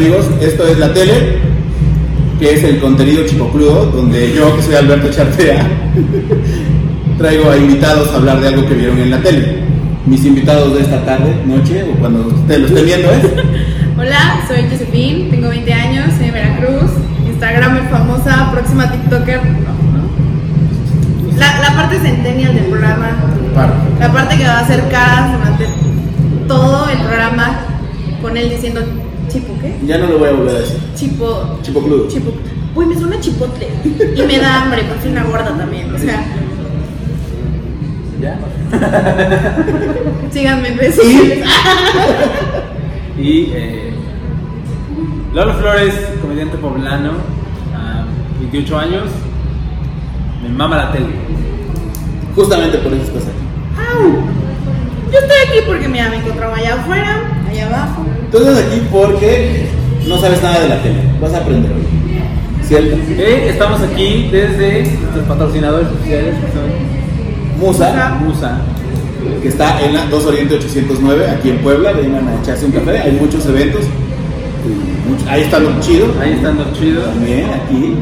amigos? Esto es la tele, que es el contenido chipocludo, donde yo, que soy Alberto Chartea, traigo a invitados a hablar de algo que vieron en la tele. Mis invitados de esta tarde, noche, o cuando ustedes lo estén viendo es... Hola, soy Josephine, tengo 20 años, soy de Veracruz, Instagramer famosa, próxima TikToker. No, no. La, la parte centennial del programa, la parte que va a hacer caras durante todo el programa con él diciendo chipo, ¿qué? Ya no lo voy a volver a decir. Chipo, Chipocludo. chipo. Uy, me suena chipotle y me da hambre, porque soy una gorda también, o sea, ¿Ya? síganme en redes ¿Y? sociales. Y eh, Lolo Flores, comediante poblano, a 28 años, me mama la tele. Justamente por eso estás aquí. Au. Yo estoy aquí porque mira, me encontraba allá afuera, abajo. Tú estás aquí porque no sabes nada de la tele. Vas a aprender hoy. ¿Cierto? Eh, estamos aquí desde nuestros patrocinadores oficiales, que son Musa, Musa. que está en la 2 Oriente 809, aquí en Puebla. Vengan a echarse un café. Hay muchos eventos. mucho- ahí está lo chido. Ahí están los chidos. También aquí.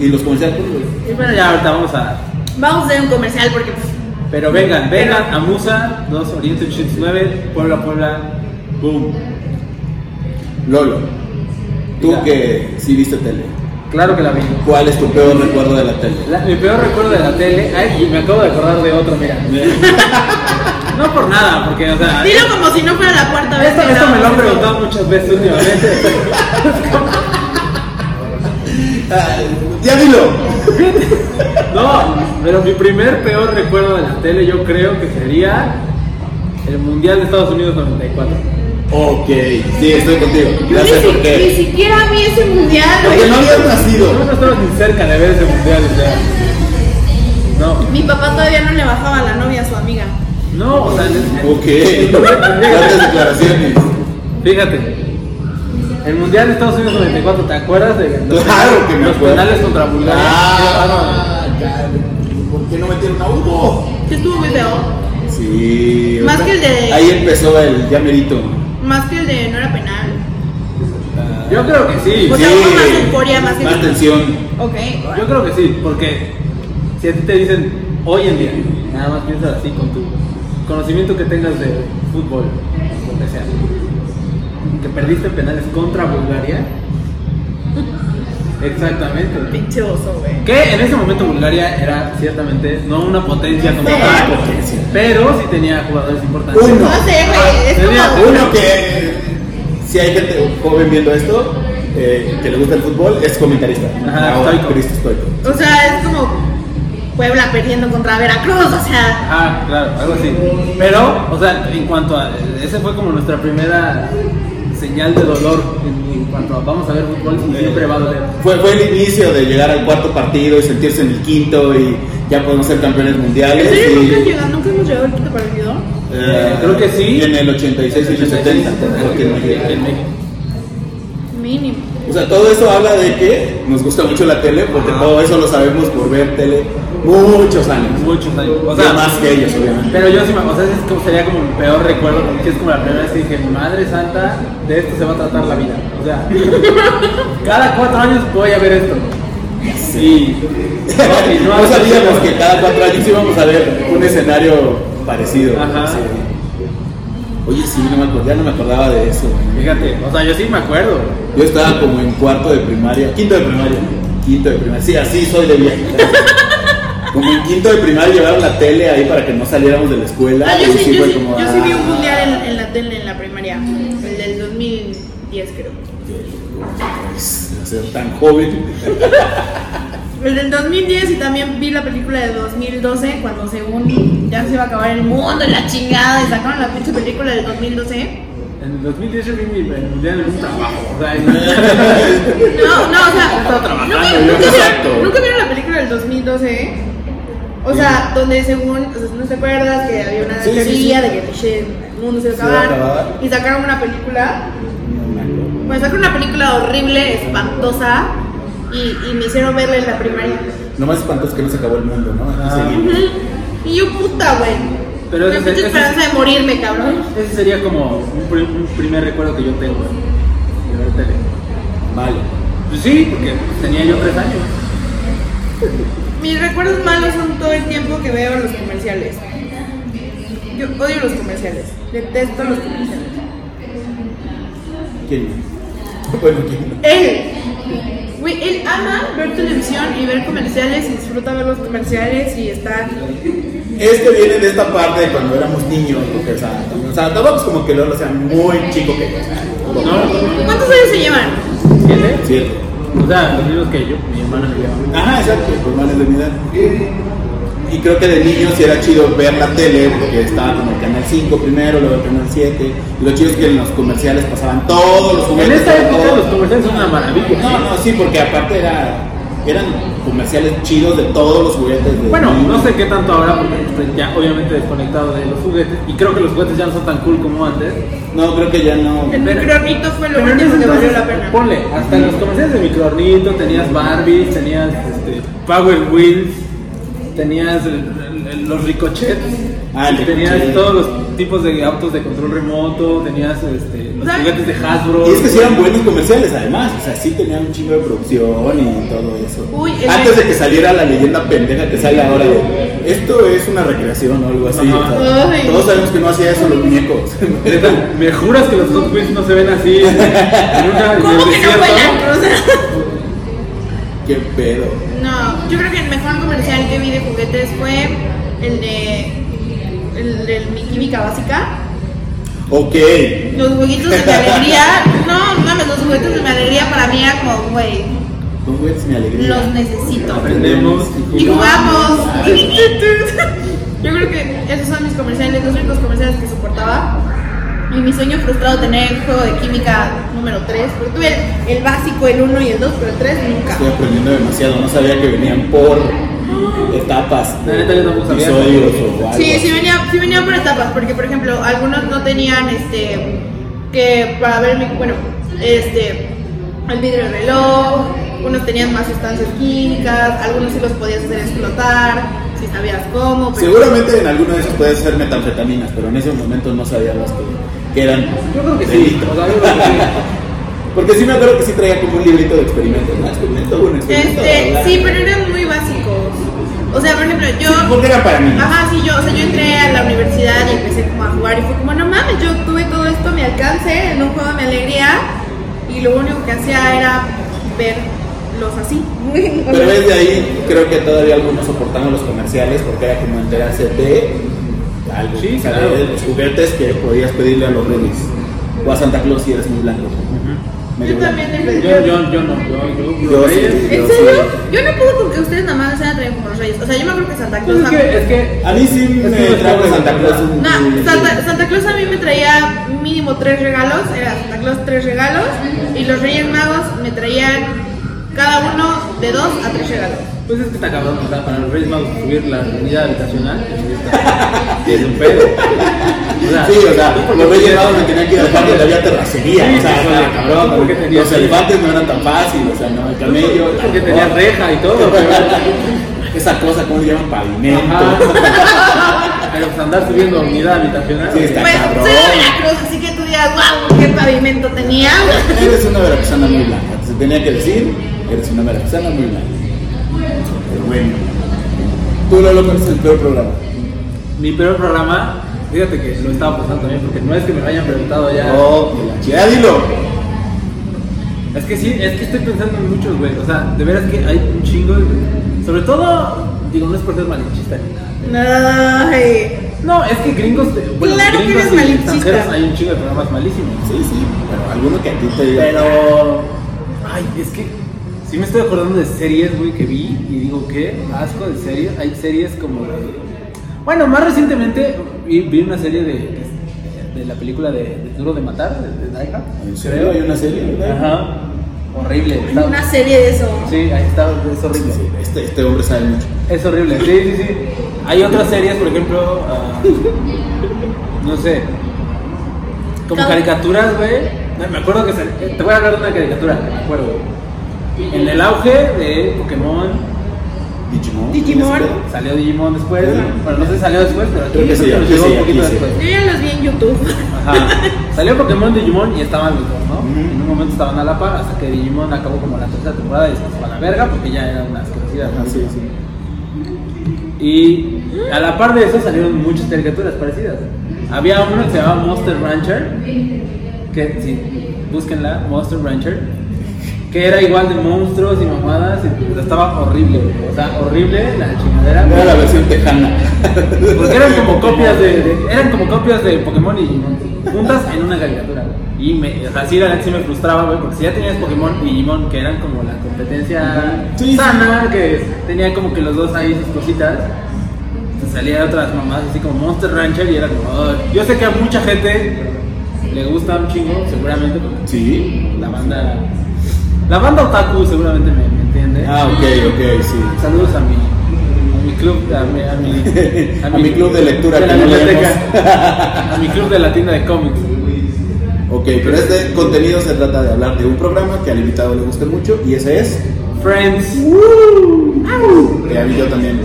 Y los comerciales. pues, Y bueno, ya ahorita vamos a. Vamos a hacer un comercial porque pues, Pero vengan, vengan a Musa, 2 Oriente 809, Puebla, Puebla, boom. Lolo, tú Diga. que sí viste tele, Claro que la vi. ¿cuál es tu peor recuerdo de la tele? La- mi peor recuerdo de la tele, ay, y me acabo de acordar de otro, mira. No por nada, porque, o sea, dilo como si no fuera la cuarta vez. esto, que esto me lo han preguntado muchas veces últimamente. Ya dilo. No, pero mi primer peor recuerdo de la tele, yo creo que sería el Mundial de Estados Unidos 94. Ok, sí, estoy contigo. Ya Ni, sé siquiera vi ese mundial, Porque no habías nacido. No estaba ni cerca de ver ese Mundial, o sea. No, Mi papá todavía no le bajaba la novia a su amiga. no, o sea, Ok. Grandes declaraciones. Fíjate, el Mundial de Estados Unidos 94, ¿te acuerdas de los, Claro que me los acuerdo. penales contra Bulgaria? Ah, ya. ¿Por qué no metieron a Hugo? Que estuvo muy feo. Sí. Más que el de- Ahí empezó el ya merito. Más que el de no era penal. Yo creo que sí. O sea, hubo más euforia, más Más que- tensión. Ok. Yo creo que sí, porque si a ti te dicen hoy en día, nada más piensas así con tu conocimiento que tengas de fútbol, que que perdiste penales contra Bulgaria. Exactamente. Pinche oso, güey. Que en ese momento Bulgaria era ciertamente no una potencia como tal, Potencia. pero sí tenía jugadores importantes. Uno. No sé, güey. Es Tenía como. Uno que, si hay gente joven viendo esto, eh, que le gusta el fútbol, es comentarista. Ajá, Ahora, estoico. Cristo estoico. O sea, es como Puebla perdiendo contra Veracruz. O sea, Ah, claro, algo así. Pero, o sea, en cuanto a. Ese fue como nuestra primera señal de dolor en, cuanto a vamos a ver fútbol y siempre va a doler. Fue, fue el inicio de llegar al cuarto partido y sentirse en el quinto y ya podemos ser campeones mundiales. ¿en serio y- nunca, llegado, nunca hemos llegado al quinto partido? Eh, Creo que sí. En el 86 y el 70. creo que en México. En México. Mínimo. O sea, todo eso habla de que nos gusta mucho la tele, porque todo eso lo sabemos por ver tele muchos años. Muchos años. O sea, más que ellos, obviamente. Pero yo sí, me- o sea, es como, sería como mi peor recuerdo, porque es como la primera vez que dije, madre santa, de esto se va a tratar la vida. O sea, cada cuatro años voy a ver esto. Sí. No, sabíamos que cada cuatro años íbamos a ver un escenario parecido. Ajá. Sí. Oye, sí, no me acordaba, ya no me acordaba de eso. Fíjate, o sea, yo sí me acuerdo. Yo estaba como en cuarto de primaria, quinto de primaria, quinto de primaria. Sí, así soy de viejo. Como en quinto de primaria llevaron la tele ahí para que no saliéramos de la escuela. Ah, yo sí, yo fue sí, como, yo sí vi un ah, mundial en, en la tele en la primaria. El del 2010, creo. pues, ser tan joven. El del 2010 y también vi la película de 2012 cuando según ya se iba a acabar el mundo y la chingada y sacaron la pinche película del 2012. En el 2010 yo vi mi el mundial en un trabajo. O sea, en- No, no, o sea, Estaba trabajando, ¿nunca, yo. nunca Exacto. vieron, ¿nunca vieron la película del 2012? O sea, donde según, o sea, ¿no te acuerdas que había una Sí, sí, teoría sí. de que el mundo se iba a Se acabar? Y sacaron una película, No me acuerdo. pues sacaron una película horrible, espantosa, y, y me hicieron verla en la primaria. Lo más espantoso es que no se acabó el mundo, ¿no? Ah. Y yo, puta, güey. Pero ese, ese- esperanza de morirme, cabrón. ese sería como un primer recuerdo que yo tengo de ver tele. Vale. Pues sí, porque tenía yo tres años. Mis recuerdos malos son todo el tiempo que veo los comerciales. Yo odio los comerciales. Detesto los comerciales. ¿Quién? Bueno, ¿quién? Él. Güey, él ama ver televisión y ver comerciales y disfruta ver los comerciales y está. Es que viene de esta parte de cuando éramos niños, porque, o sea, o sea, tampoco es como que Lolo sea muy chico que No, no, ¿Cuántos años se llevan? ¿Siete? Siete. O sea, los mismos que yo, mi hermana me lleva. Ajá, exacto, pues hermanos de mi edad. Y creo que de niño sí era chido ver la tele, porque estaba como el canal 5 primero, luego el canal 7. Y lo chido es que en los comerciales pasaban todos los En juguetes. esta época todos. los comerciales son una maravilla. No, no, sí, porque aparte era, eran comerciales chidos de todos los juguetes. de Bueno, niños. no sé qué tanto ahora, porque estoy ya obviamente desconectado de los juguetes. Y creo que los juguetes ya no son tan cool como antes. No, creo que ya no. El microornito fue lo en ese que valió la pena. ponle, hasta en los comerciales de microornito tenías Barbies, tenías este, Power Wheels, tenías el- los ricochets, Ah, el tenías ricochet. todos los tipos de autos de control remoto, tenías este, los juguetes de Hasbro. Y es que sí eran buenos comerciales, además. O sea, sí tenían un chingo de producción y todo eso. Uy, el- Antes de que saliera la leyenda pendeja que sale ahora de esto es una recreación o algo así. O sea, todos sabemos que no hacía eso los muñecos. ¿Me juras que los Hot Wheels no se ven así en, en una, ¿Cómo que no Qué pedo. Mejor comercial que vi de juguetes fue el de. El del mi química básica. Ok. Los juguetos de mi alegría. No, no mames, los juguetes de mi alegría para mí era como, güey, Tú juguetes mi alegría. los necesito. Aprendemos Y jugamos. Yo creo que esos son mis comerciales, los únicos comerciales que soportaba. Y mi sueño frustrado tener el juego de química número 3. Porque tuve el, el básico, el 1 y el 2, pero el 3 nunca. Estoy aprendiendo demasiado. No sabía que venían por etapas. Episodios o algo. Sí, sí venía, sí venía por etapas, porque por ejemplo, algunos no tenían este que para ver mi, bueno, este el vidrio del reloj, unos tenían más sustancias químicas, algunos sí los podías hacer explotar, si sabías cómo, pero Seguramente en alguno de esos puede ser metanfetaminas, pero en ese momento no sabía las que, que eran. Yo creo que sí. O sea, yo creo que sí. Porque sí me acuerdo que sí traía como un librito de experimentos. ¿no? Experimento uno, experimento este, sí, pero eran muy básicos. O sea, por ejemplo, yo Porque era para mí. Ajá, sí, yo, o sea, yo entré a la universidad y empecé como a jugar y fue como, no mames, yo tuve todo esto a mi alcance en un juego de mi alegría y lo único que hacía era verlos así. Pero desde ahí creo que todavía algunos soportaban los comerciales porque era como enterarse de algo. Sí, o sea, claro. de los juguetes que podías pedirle a los reyes. O a Santa Claus si eres muy blanco. Me Yo también le pedí. Yo, yo, yo no, yo, yo, Yo sí. reyes. ¿En Yo serio? sí. Yo no puedo porque ustedes nada más se han traído como los reyes. O sea, yo me acuerdo que Santa Claus. Pues es que, es que A mí sí Es me trajo Santa Claus. un- No, Santa, Santa Claus a mí me traía mínimo tres regalos, era Santa Claus tres regalos, y los Reyes Magos me traían cada uno de dos a tres regalos. Pues es que está cabrón, o sea, para los Reyes Magos subir la unidad habitacional sí es un pedo. O sea, Sí, o sea, los reyes magos me tenían que ir al parque donde había terracería. Sí, o sea, sí. cabrón. Porque tenía- los elefantes no eran tan fáciles, o sea, no, el camello. porque tenía reja y todo, pero, Esa cosa, ¿cómo se llama? Pavimento. Pero pues andar subiendo unidad habitacional. Sí, está Pues cabrón. soy de Veracruz, así que tú digas, wow, qué pavimento tenía. Eres una veracruzana muy blanca. Se tenía que decir, eres una veracruzana muy blanca. Bueno. Tú, Lolo, ¿cuál es el peor programa? Mi peor programa, fíjate que lo estaba pensando también, porque no es que me lo hayan preguntado ya. Oh, mira, ya dilo. Es que sí, es que estoy pensando en muchos, güey. O sea, de veras que hay un chingo. de- Sobre todo, digo, no es por ser malinchista ni nada. Ay. No, es que gringos, de- bueno, Claro que gringos eres y malinchista. hay un chingo de programas malísimos. Sí, sí, pero alguno que a ti te diga. Pero, ay, es que sí me estoy acordando de series, güey, que vi y digo, ¿qué? Asco de series. Hay series como de... Bueno, más recientemente vi, vi una serie de, de, de la película de, de Duro de Matar, de, de Die Hard, ¿En serio? Hay una serie, ¿verdad? Ajá. Horrible. Hay está- una serie de eso. Sí, ahí está, es horrible. Sí, este, este hombre sabe mucho. Es horrible, sí, sí, sí. Hay otras series, por ejemplo, ah, no sé, como caricaturas, güey. Me acuerdo que te voy a hablar de una caricatura, me acuerdo. En el auge de Pokémon, Digimon. Digimon. Salió Digimon después. Ajá. Bueno, no sé si salió después, pero aquí Creo que sí, nos aquí llegó sí, un poquito sí. después. Yo ya los vi en YouTube. Ajá. Salió Pokémon Digimon y estaban los dos, ¿no? En un momento estaban a la par hasta que Digimon acabó como la tercera temporada y después fue a la verga porque ya eran unas crecidas. Ah, sí, sí. Y a la par de eso salieron muchas caricaturas parecidas. Había uno que se llamaba Monster Rancher, que sí, búsquenla, Monster Rancher, que era igual de monstruos y mamadas, y pues, estaba horrible, o sea, horrible la chingadera. Era la versión tejana. Porque eran como copias de, de- eran como copias de Pokémon y Digimon juntas en una caricatura. Y me, o sea, sí, la sí me frustraba, güey, porque si ya tenías Pokémon y Digimon, que eran como la competencia Sí, sí. sana, que tenían como que los dos ahí sus cositas, te salían otras mamás así como Monster Rancher y era como, yo sé que a mucha gente le gusta un chingo, seguramente, porque Sí. la banda, la banda otaku seguramente me, me entiende. Ah, ok, ok, sí. Saludos a mi, a mi club, a mi, a mi, A mi club de lectura de que no biblioteca, a mi club de la tienda de cómics. Ok, pero este contenido se trata de hablar de un programa que al invitado le gusta mucho y ese es. Friends. Que a mí yo también.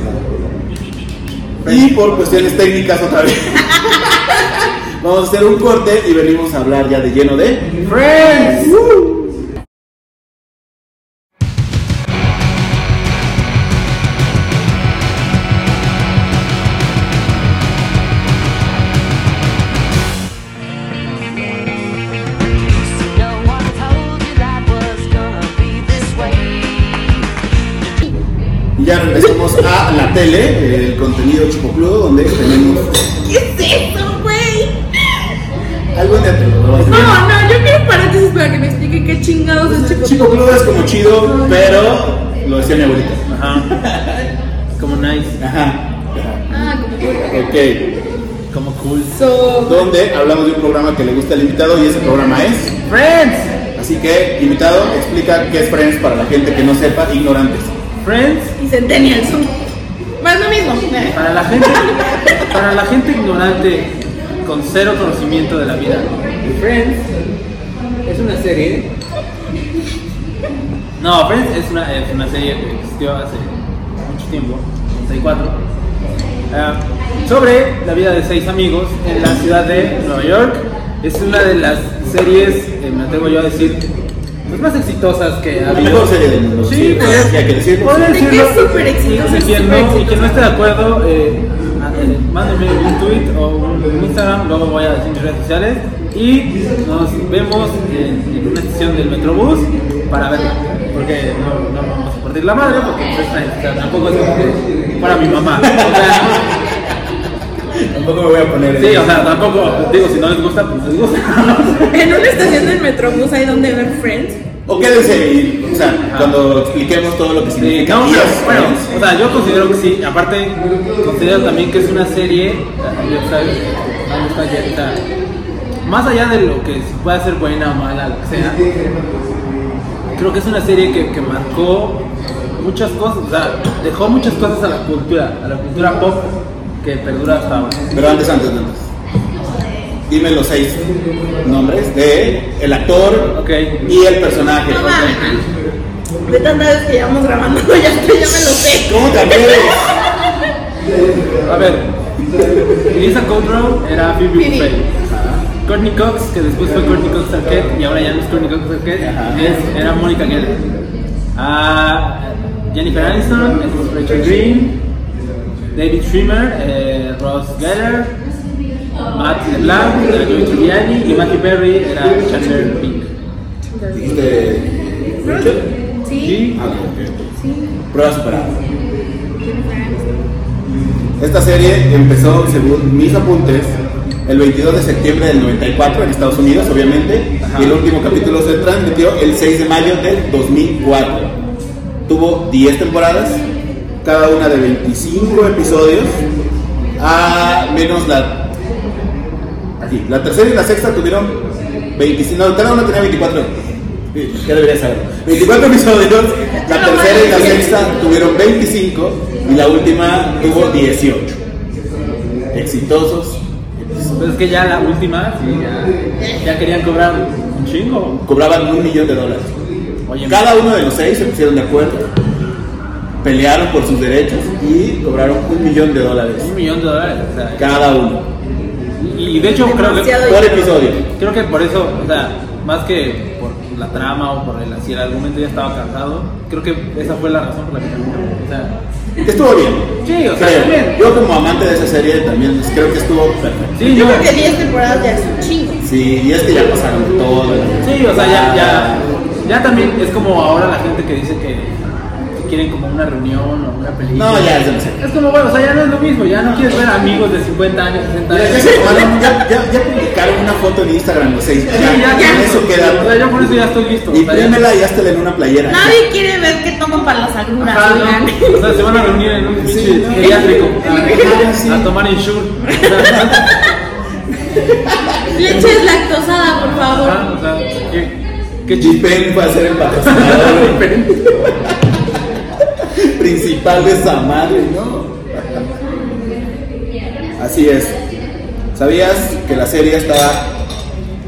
Y por cuestiones técnicas otra vez. Vamos a hacer un corte y venimos a hablar ya de lleno de. Friends. Ok. como cool. So. Donde hablamos de un programa que le gusta al invitado y ese programa es. Friends. Así que, invitado, explica qué es Friends para la gente que no sepa, ignorantes. Friends. Y Centennials. Más lo mismo. ¿eh? Para la gente, para la gente ignorante con cero conocimiento de la vida. Friends es una serie. No, Friends es una, es una serie que existió hace mucho tiempo, 64, ah, sobre la vida de seis amigos en la ciudad de Nueva York. Es una de las series, eh, me atrevo yo a decir, pues más exitosas que ha habido. mejor serie del mundo. Sí, Sí, pues, hay que decirlo. súper exitosa, Y quien, no, y quien no exitosa. esté de acuerdo, eh, eh, mándeme un tweet o un Instagram, luego voy a decir mis redes sociales y nos vemos en, en una estación del Metrobús para verla. Porque no, no vamos a partir la madre, porque pues, o sea, tampoco es como que fuera mi mamá. O sea, Tampoco me voy a poner. sí, o sea, tampoco, digo, si no les gusta, pues les gusta. En una estación del Metrobús hay donde ver Friends. O quédense y, o sea, cuando expliquemos todo lo que Sí, significa. no, y pero, es bueno, o sea, yo considero que sí. Aparte, considero también que es una serie, sabes, más allá de lo que pueda ser buena o mala, lo que sea, creo que es una serie que, que marcó muchas cosas, o sea, dejó muchas cosas a la cultura, a la cultura pop que perdura hasta ahora. Pero antes, antes, antes. Dime los seis nombres de el actor y el personaje. No. De tantas veces que llevamos grabando, ya, ya me lo sé. ¿Cómo te atreves? A ver, Lisa Kudrow era Phoebe Phoebe. Courtney Cox, que después fue Courtney Cox Arquette y ahora ya no es Courtney Cox Arquette, es, era Mónica Geller. Ah, Jennifer Aniston, es Rachel Green, David Schwimmer, eh, Ross Geller, Matt LeBlanc, era Joey Tribbiani y Matthew Perry era Chandler Bing. Dijiste. Rachel. Sí. Y Ah, ok, ok. Prueba superada. Esta serie empezó, según mis apuntes, el 22 de septiembre del 94 en Estados Unidos, obviamente, Ajá. y el último capítulo se transmitió el 6 de mayo del 2004. Tuvo 10 temporadas, cada una de 25 episodios, a menos la... Aquí, la tercera y la sexta tuvieron 25, no, cada una tenía 24. Sí, Ya debería saberlo. 24 episodios, la tercera y la sexta tuvieron 25 y la última tuvo 18. Exitosos. Pues es que ya la última, sí, ya, ya querían cobrar un chingo. Cobraban un millón de dólares. Oye, Cada uno de los seis se pusieron de acuerdo, pelearon por sus derechos y cobraron un millón de dólares Un millón de dólares. O sea, cada uno y, y de hecho creo que, por episodio. creo que por eso, o sea, más que por la trama o por el, si el argumento ya estaba cansado, creo que esa fue la razón por la que terminó. O sea, Estuvo bien. Sí, o sea, Creo. bien. Yo como amante de esa serie también creo que estuvo perfecto. sí, Yo creo que 10 temporadas ya es un chingo. Sí, y es que ya pasaron todo. sí, o sea, ya, ya, ya también es como ahora la gente que dice que quieren como una reunión o una película. No, ya es demasiado. Es como, bueno, o sea, ya no es lo mismo, ya no quieres ver amigos de 50 años, 60 Mira, años. ya, ya, ya, ya publicaron una foto en Instagram los seis. Sí, Ya, eso O queda. sea, yo por eso ya estoy listo. o ya- Imprímela y háztela en una playera. Nadie quiere ver que toman para las agruras, Ajá, oigan. no. O sea, se van a reunir en un Sí, no. geriátrico sí. a, tomar insure. Leche deslactosada, por favor. Ajá, o sea, qué, qué ser el patrocinador principal de esa madre, ¿no? Así es. ¿Sabías que la serie está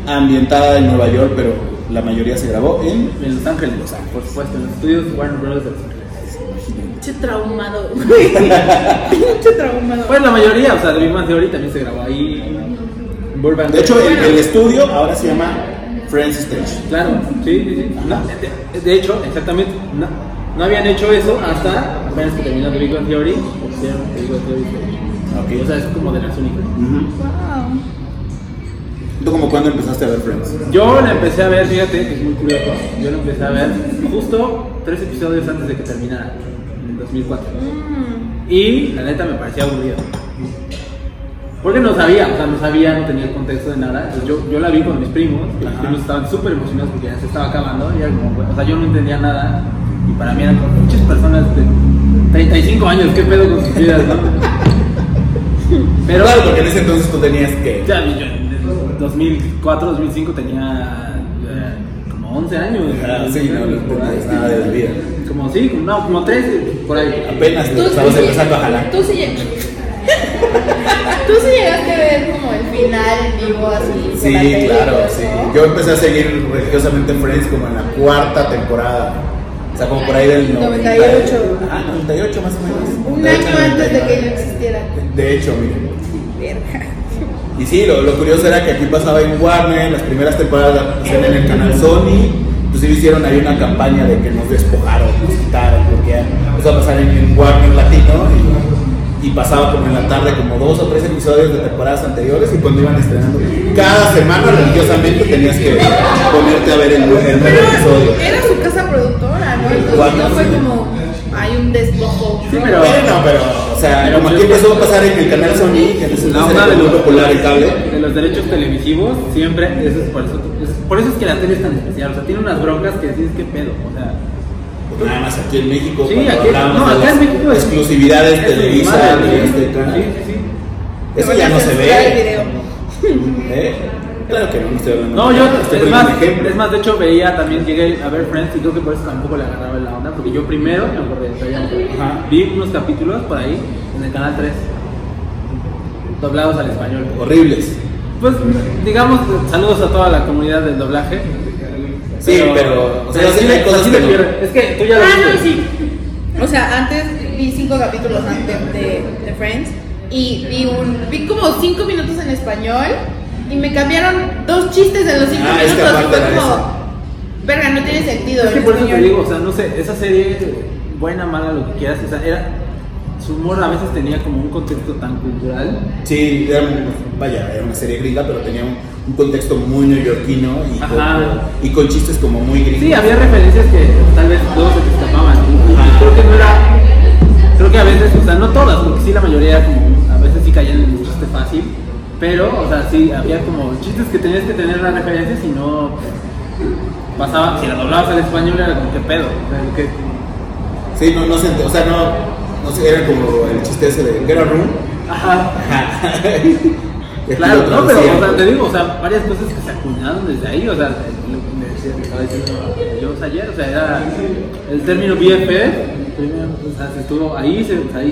ambientada en Nueva York, pero la mayoría se grabó en En Los Ángeles, por supuesto, en los estudios Warner Brothers de Los Ángeles. Pinche traumado. Pinche traumado. Pues la mayoría, o sea, de Big Theory también se grabó ahí. Burbank. De hecho, el, el estudio ahora se llama Friends Stage. Claro, sí, sí, sí. No, de, de hecho, exactamente, no, no habían hecho eso hasta apenas que terminó The Big Bang Theory, hicieron The Big Bang Theory. O sea, es como de las únicas. Wow. ¿Tú como cuándo empezaste a ver Friends? Yo la empecé a ver, fíjate, que es muy curioso. Yo la empecé a ver justo tres episodios antes de que terminara, en el 2004. Mm. Y la neta me parecía aburrido. Porque no sabía, o sea, no sabía, no tenía el contexto de nada. Entonces yo, yo la vi con mis primos, y mis Ajá. primos estaban súper emocionados porque ya se estaba acabando. Y era como, bueno, o sea, yo no entendía nada. Y para mí eran como muchas personas de 35 años, ¿qué pedo con sus vidas, no? Pero, claro, porque en ese entonces tú tenías que. ya, yo en el 2004, 2005 tenía eh, como 11 años. Ah, sí, no, no entendías nada de la vida. Como sí, como- no, como 13, por ahí. Apenas Tú estabas sí- empezando a jalar. Tú sí llegaste. Tú sí llegaste a ver como el final en vivo así. Sí, claro, sí. Yo empecé a seguir religiosamente Friends como en la cuarta temporada. Sea, como por ahí del 98. Ah, 98 más o menos. Un 98, año antes de que 99. yo existiera. De hecho, miren. Verga. Y sí, lo, lo curioso era que aquí pasaba en Warner, las primeras temporadas en el canal Sony, inclusive hicieron ahí una campaña de que nos despojaron, nos quitaron, porque empezó a pasar en, en Warner Latino y, y pasaba como en la tarde como dos o tres episodios de temporadas anteriores y cuando iban estrenando, cada semana religiosamente tenías que ponerte a ver el, el nuevo episodio. ¿No? No fue sí. como hay un despojo. Sí, ¿no? pero- Bueno, pero, o sea, Pero como aquí empezó a pasar en el canal Sony, que de muy los, popular el cable. de los derechos televisivos siempre, eso es por, eso, es- por eso es que la tele es tan especial, o sea, tiene unas broncas que dices que pedo, o sea, Pues nada más aquí en México, Sí, aquí- no, de acá las en México es- exclusividades es Televisa madre, y sí, este canal. sí, sí, sí. Eso ya no se ve. video. ¿Eh? Claro que no, no estoy hablando. No, yo, estoy es más, es más, de hecho veía también, llegué a ver Friends y creo que por eso tampoco le agarraba la onda, porque yo primero, me vi unos capítulos por ahí en el canal 3, doblados al español. Horribles. Pues, digamos, saludos a toda la comunidad del doblaje. Sí, pero, o sea, sí le- hay cosas sí que no. Es que tú ya lo Ah, no, viste. sí. O sea, antes vi cinco capítulos antes de, de Friends y vi, un, vi como cinco minutos en español y me cambiaron dos chistes en los cinco Ah, es que minutos. y fue como, verga, no tiene sentido. Es que por eso te digo, o sea, no sé, esa serie, buena, mala, lo que quieras, o sea, era, su humor a veces tenía como un contexto tan cultural. Sí, era, vaya, era una serie gringa, pero tenía un, un contexto muy neoyorquino y con, Ajá. y con chistes como muy gringos. Sí, había referencias que tal vez todos pero, o sea, sí, había como chistes que tenías que tener las referencias y no pasaba, si la doblabas al español era como, ¿qué pedo? O sea, ¿qué- Sí, no, no se o sea, no, no sé, era como el chiste ese de Get a Room. Ajá. Claro, no, pero o sea, te digo, o sea, varias cosas que se acuñaron desde ahí, o sea, lo que me decía, me estaba diciendo yo ayer, o sea, era el término BFF, o sea, se estuvo ahí, se, ahí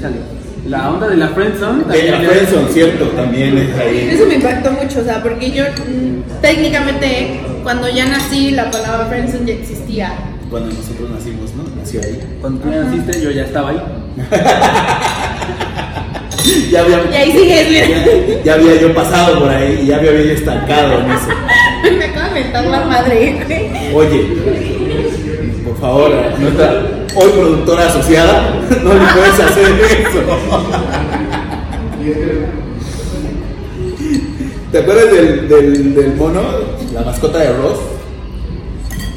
salió. La onda de la friendzone De la Friendzone, cierto, también es ahí. Eso me impactó mucho, o sea, porque yo mm, técnicamente cuando ya nací la palabra friendzone ya existía. Cuando nosotros nacimos, ¿no? Nació ahí. Cuando tú naciste, yo ya estaba ahí. Ya había, Y ahí sigues, mira. ya, ya había yo pasado por ahí y ya me había estancado en eso. Me acaba de mentar la madre. Oye, por favor, nuestra hoy productora asociada, no le puedes hacer eso. ¿Te acuerdas del, del, del mono, la mascota de Ross?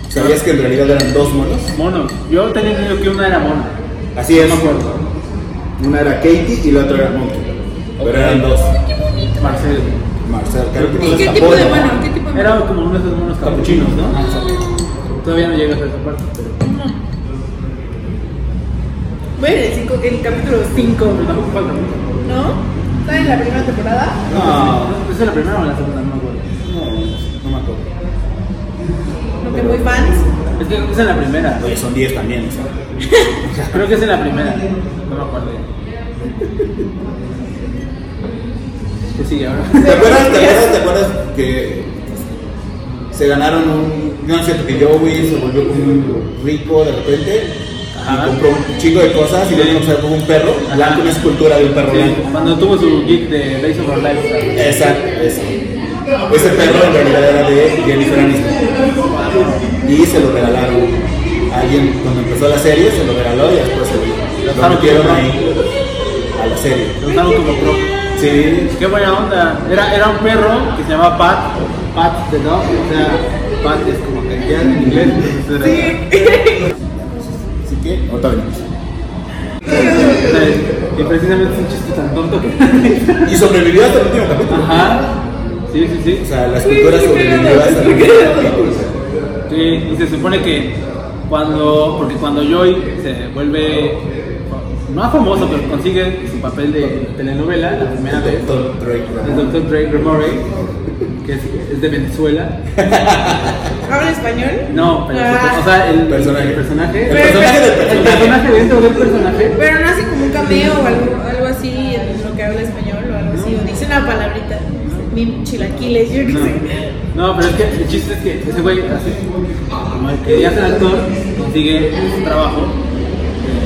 ¿Sabías que en realidad eran dos monos? Mono. Yo tenía entendido que una era mono. Así es. No me acuerdo. Una era Katie y la otra era Monkey. Pero eran dos. Marcel. Marcel, creo que ¿Y qué tipo de ¿no? mono? ¿Qué tipo de mono? Era como uno de esos monos capuchinos, ¿no? Ah. Todavía no llegas a esa parte, pero. Voy en el, cinco- el capítulo 5, pero tampoco falta mucho. ¿no? ¿Está en la primera temporada? No, ¿Esa es la primera o la segunda? No me acuerdo. no, no me acuerdo. No que muy fans. Es que es en la primera. Oye, son 10 también, o sea. Creo que es en la primera. No me acuerdo. ¿Qué sigue ahora? ¿Te acuerdas, te acuerdas, te acuerdas que se ganaron un. No es cierto que Joey se volvió como un rico de repente Ajá. y compró un chico de cosas y le dio como un perro Ajá. blanco, una escultura de un perro Sí, blanco. cuando tuvo su geek de Days of Our Lives. ¿sabes? Exacto, eso. Ese perro en realidad era de Jennifer Aniston y se lo regalaron. Alguien cuando empezó la serie se lo regaló y después se lo, lo metieron ahí a la serie. Lo usaron como pro. Sí, Qué buena onda. Era, era un perro que se llamaba Pat. Pat the dog. O sea, Pat es como cambiar en inglés. Era, así que otra vez. y precisamente es un chiste tan tonto que. Y sobrevivió hasta el último capítulo. Ajá. Sí, sí, sí. O sea, la escultura sobrevivió hasta el último capítulo. Sí, y se supone que cuando, porque cuando Joy se vuelve, no famoso, pero consigue su papel de telenovela, la primera vez, Doctor Drake. el Dr. Drake Remore, que es, es de Venezuela. ¿Habla español? No, pero Ah. o sea, el Personaje. el personaje, El personaje del el personaje. personaje dentro del personaje. Pero no hace como un cameo o algo, algo así en lo que habla español o algo así. O dice una palabrita. Mi chilaquiles, yo qué No, sé. no, pero es que el chiste es que ese güey hace, como el que ya ser actor, consigue su trabajo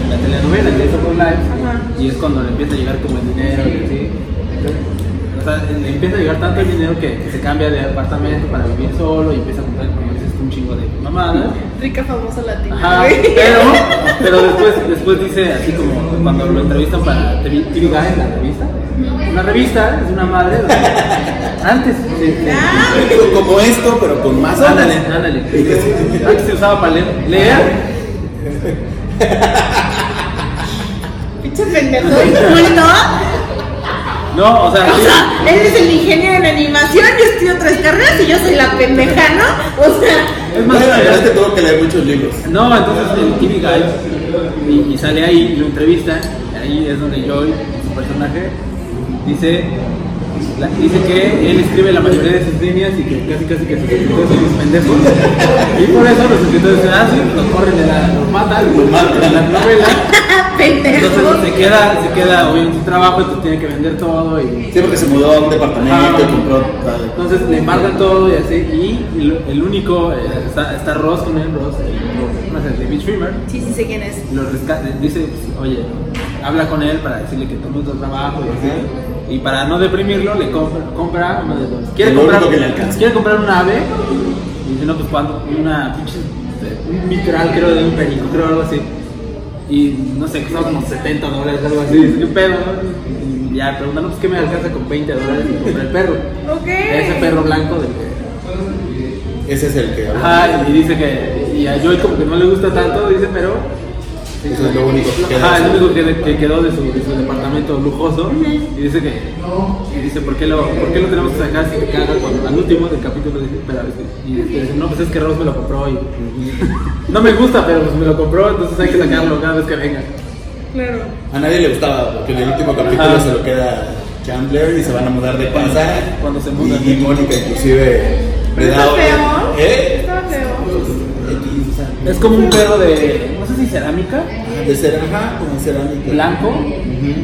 en la telenovela, en Our Lives, Ajá. y es cuando le empieza a llegar como el dinero y así. O sea, le empieza a llegar tanto el dinero que, que se cambia de apartamento para vivir solo y empieza a comprar, como dices, un chingo de mamadas. Rica famosa latina. Ajá, pero, pero después, después dice así como cuando lo entrevistan para TV TV Guide, la revista. Una revista es una madre antes Como esto, pero con más Ándale, ándale. Antes se usaba para leer. leer. pinche pendejo. ¿No? No, o sea, O sí. sea, él es el ingeniero en animación, yo estudio tres carreras y yo soy la pendeja, ¿no? O sea, es más, Bueno, la verdad es que leer muchos libros. No, entonces el TV Guide y, y sale ahí y lo entrevista. y ahí es donde Joy, su personaje, dice, la- dice que él escribe la mayoría de sus líneas y que casi casi que sus escritores son unos pendejos. Y por eso los escritores ah, sí, los corren de la, los matan, los matan en la novela. Pendejo. Entonces se queda, se queda obviamente sin trabajo, entonces tiene que vender todo y Sí, porque se mudó a un departamento Ah. y compró. entonces le embargan todo y así, y el, el único, eh, está, está Ross con él, Ross, el, no sé, David Schwimmer, Sí, sí sé quién es. lo rescata, dice, oye, habla con él para decirle que tome otro trabajo y así, y para no deprimirlo, le compra, compra uno de los, quiere comprar, que le alcanza. quiere comprar un ave, y dice, no, pues cuando, una pinche, un mitral creo de un perico, creo algo así, y no sé, costaba como 70 dólares, algo así, dice, ¿qué pedo? no? Y ya preguntan, no, pues ¿qué me alcanza con 20 dólares y compré el perro? Ok. Ese perro blanco del que. Ese es el que habla. Ajá, y dice que. Y a Joy como que no le gusta tanto, dice, pero. Eso es lo único que queda. Ajá, es lo único que, que quedó de su, de su departamento lujoso. Y dice que. Y dice, ¿por qué lo, por qué lo tenemos que sacar si te cagas? Cuando al último del capítulo dice, espera, dice, y dice, no, pues es que Ross me lo compró y. no me gusta, pero pues me lo compró, entonces hay que sacarlo cada vez que venga. Claro. A nadie le gustaba, porque en el último capítulo Ajá. se lo queda Chandler y se van a mudar de casa. Cuando se mudan. Y, y Mónica, inclusive, le ¿Está da. feo? ¿Eh? Estaba feo. X, o sea, Es como un perro de. No sé si cerámica, De cerámica, como cerámica. blanco,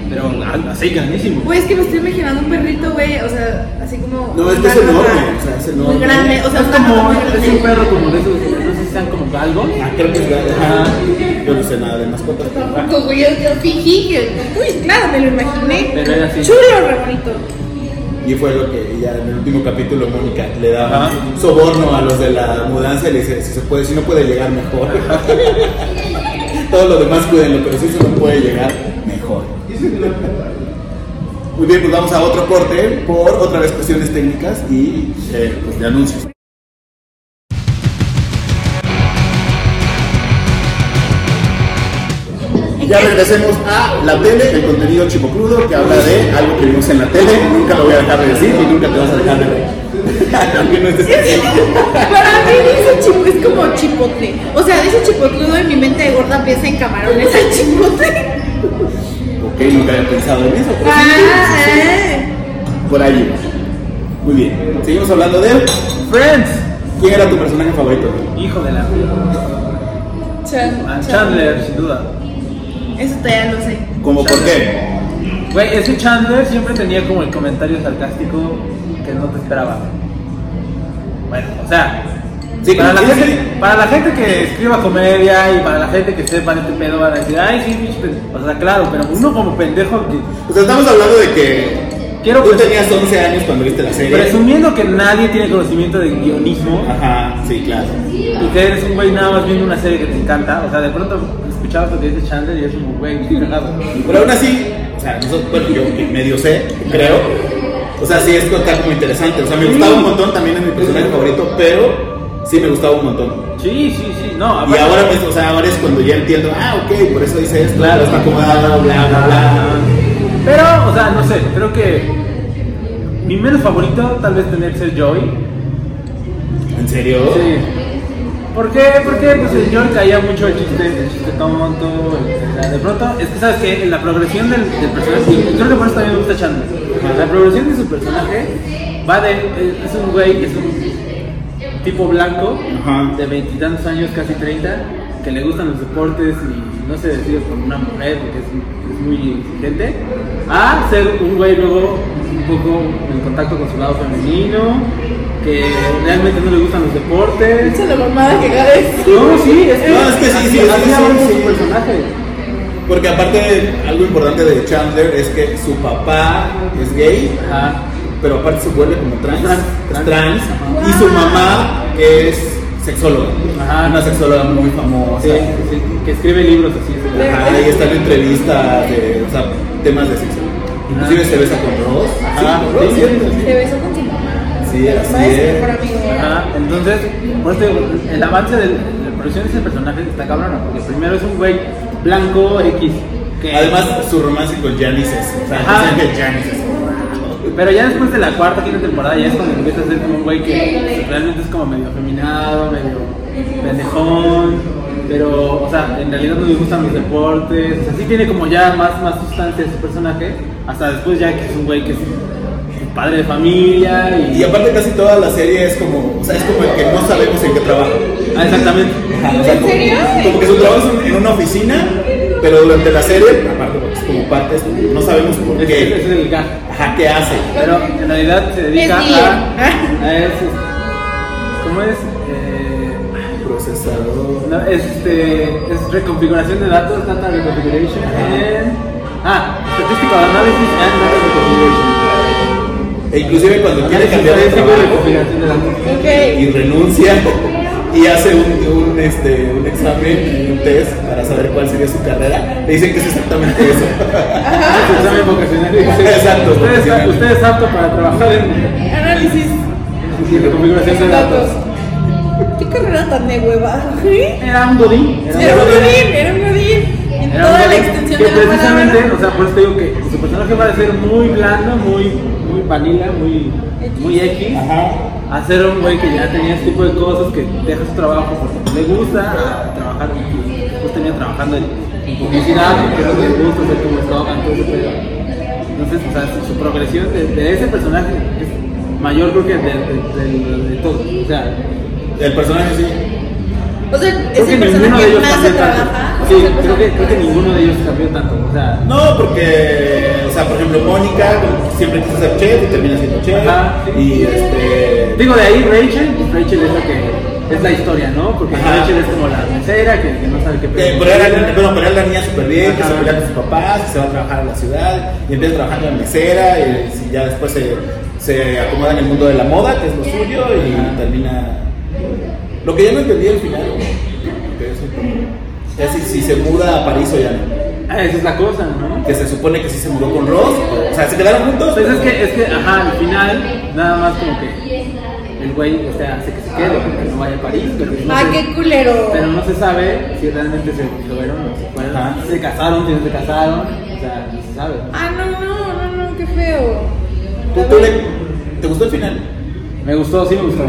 pero así grandísimo. Güey, es que me estoy imaginando un perrito, güey, o sea, así como. No, es que es enorme, o sea, es Muy enorme. grande, o sea, es como muy es un perro como de esos, de esos si sean como galgos. Ah, creo que es la- Ajá. Yo no sé nada de mascotas. Tampoco, güey, yo, yo fingí que. Uy, claro, me lo imaginé. Pero era así. Chulo, re bonito. Y fue lo que ya en el último capítulo Mónica le daba soborno a los de la mudanza y le dice, si se puede, si no puede llegar mejor. Todo lo demás cuídenlo, pero si eso no puede llegar, mejor. Muy bien, pues vamos a otro corte por otra vez cuestiones técnicas y eh, pues, de anuncios. Ya regresemos a la tele, el contenido chipocludo que habla de algo que vimos en la tele. Nunca lo voy a dejar de decir y nunca te vas a dejar de ver. Aunque no estés Para mí ese chipo es como chipotle. O sea, ese chipotludo en mi mente de gorda piensa en camarones al chipotle. Ok, nunca había pensado en eso. pero sí, Ah, sí, sí. eh. Por ahí. Muy bien. Seguimos hablando de Friends. quién era tu personaje favorito. Hijo de la. Chan- Chandler, sin duda. Eso todavía lo sé. ¿Cómo por qué? Güey, ese Chandler siempre tenía como el comentario sarcástico que no te esperaba. Bueno, o sea, Sí, para, la gente, sí. para la gente que escriba comedia y para la gente que sepa de este pedo van a decir, ay, sí, pinche pendejo". O sea, claro, pero uno como pendejo, que- O sea, estamos hablando de que Quiero tú tenías 11 años cuando viste la serie. presumiendo que nadie tiene conocimiento de guionismo Ajá, sí, claro. y que eres un güey nada más viendo una serie que te encanta, o sea, de pronto escuchabas lo que dice Chandler y es un güey, cagado. Pero aún así, o sea, nosotros, bueno, yo medio sé, creo. O sea, sí es está como interesante. O sea, me gustaba un montón, también es mi personaje favorito, pero sí me gustaba un montón. Sí, sí, sí, no, Y ahora, pues, o sea, ahora es cuando ya entiendo, ah, ok, por eso dice esto, Claro, está acomodado, bla, bla, bla. Pero, o sea, no sé, creo que mi menos favorito tal vez tener que ser Joy. ¿En serio? Sí. ¿Por qué? Porque pues el Joy caía mucho el chiste, el chiste tonto. el- de pronto, es que sabes que en la progresión del, del personaje, y creo que por eso también me gusta Chandler. La progresión de su personaje va de. Es un güey que es un tipo blanco, Ajá. de veintitantos años, casi 30, que le gustan los deportes y no se decide con una mujer porque es, es muy exigente, a ser un güey luego un poco en contacto con su lado femenino, que realmente no le gustan los deportes. Esa es la mamada que. No, sí, es que, No, es que sí, sí, así sí, personaje. Porque aparte, algo importante de Chandler es que su papá es gay, Ajá. pero aparte se vuelve como trans, Trans. y su mamá es sexóloga, Ajá. una sexóloga muy famosa. Sí, sí, que escribe libros así. sí. Ajá, y está en entrevistas de o sea, temas de sexo. Inclusive se besa con Ross. Ajá, Sí, con Ross, sí, ¿cierto? sí, Se besó con su mamá. Sí, así es su es. mejor amigo. Ajá, entonces, por eso el avance de la producción de ese personaje está cabrón, porque primero es un güey blanco X. Que, Además, su romance con Janice es. O sea, Ajá. dicen que Janice es. Pero ya después de la cuarta, quinta temporada, ya es cuando empieza a ser como un güey que realmente es como medio afeminado, medio pendejón. Pero, o sea, en realidad no le gustan los deportes. O sea, sí tiene como ya más, más sustancia ese personaje. Hasta después ya que es un güey que es padre de familia y... Y aparte, casi toda la serie es como. O sea, es como el que no sabemos en qué trabaja. Ah, exactamente. Ajá, o sea, ¿En como- serio? Como que su trabajo es en una oficina, pero durante la serie, aparte porque es como parte, es como no sabemos por es qué. el gag. Ajá, ¿qué hace? Pero en realidad se dedica a, a es, ¿cómo es? Eh, Procesador. no, este, es reconfiguración de datos, data reconfiguration and, ah, statistical analysis and data reconfiguration. E inclusive cuando quiere cambiar de trabajo y renuncia y hace un, un, este, un examen, un test para saber cuál sería su carrera, le dicen que es exactamente eso. Es examen vocacional. Exacto, Usted es apto para trabajar en Análisis y reconfiguración de datos. ¿Qué carrera tan de hueva? Era un godín. Era un godín, era un godín. En toda la extensión que de la precisamente, palabra. o sea, por eso te digo que su personaje va a ser muy blando, muy vanilla, muy, muy X. Ajá. A ser un güey que ya tenía ese tipo de cosas, que deja su trabajo porque le gusta a trabajar, pues tenía trabajando en, en publicidad, porque no le gusta hacer como eslogan, todo ese pedo. Entonces, o sea, su, su progresión de, de ese personaje es mayor creo que de, de, de, de todo. O sea, El personaje sí. O sea, creo ese que ninguno de personaje ellos más se cambió trabaja. Sí, creo que, creo que ninguno de ellos cambió tanto. O sea, No, porque, sea, por ejemplo, Mónica siempre quiso ser chef y termina siendo chef. Ajá, sí. Y este. Digo, de ahí Rachel, pues Rachel es la que es la historia, ¿no? Porque Ajá. Rachel es como la mesera que, que no sabe qué Eh. Pero era, bueno, pero era la niña súper bien, que se pelea con sus papás, y se va a trabajar a la ciudad, y empieza trabajando en mesera, y, y ya después se, se acomoda en el mundo de la moda, que es lo suyo, y Ajá. termina... Lo que ya no entendí al final, que es, es si, si se muda a París o ya no. Ah, esa es la cosa, ¿no? Que se supone que sí se mudó con Ross, o sea, se quedaron juntos. Pues es que, es que, ajá, al final, nada más como que el güey este, hace que se quede, que no vaya a París, pero no, Ah, se, qué culero. pero no se sabe si realmente se fueron o se fueron. Ajá. Se casaron, si no se casaron, o sea, no se sabe. Ah, no, no, no, no, qué feo. ¿Tú, tú le- ¿Te gustó el final? Me gustó, sí me gustó.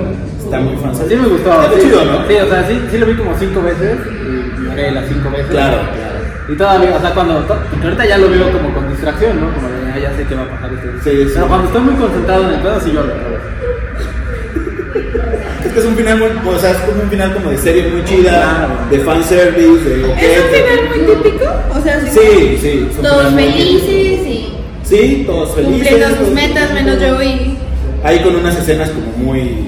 Está muy fan. Sí me gustó. Está sí, chido, ¿no? Sí, o sea, sí, sí lo vi como cinco veces y lloré las cinco veces. Claro, claro. Y todavía, o sea, cuando, ahorita ya lo veo como con distracción, ¿no? Como de, "Ah, ya sé qué va a pasar. Este. Sí, sí. Pero cuando estoy muy concentrado en el pedo, sí lloro. Es que es un final muy, o sea, es como un final como de serie muy chida, de fanservice, de... ¿Es un final muy típico? O sea, sí. Sí, sí. Todos felices y Sí, todos felices. cumpliendo sus metas, menos Joey. Ahí con unas escenas como muy...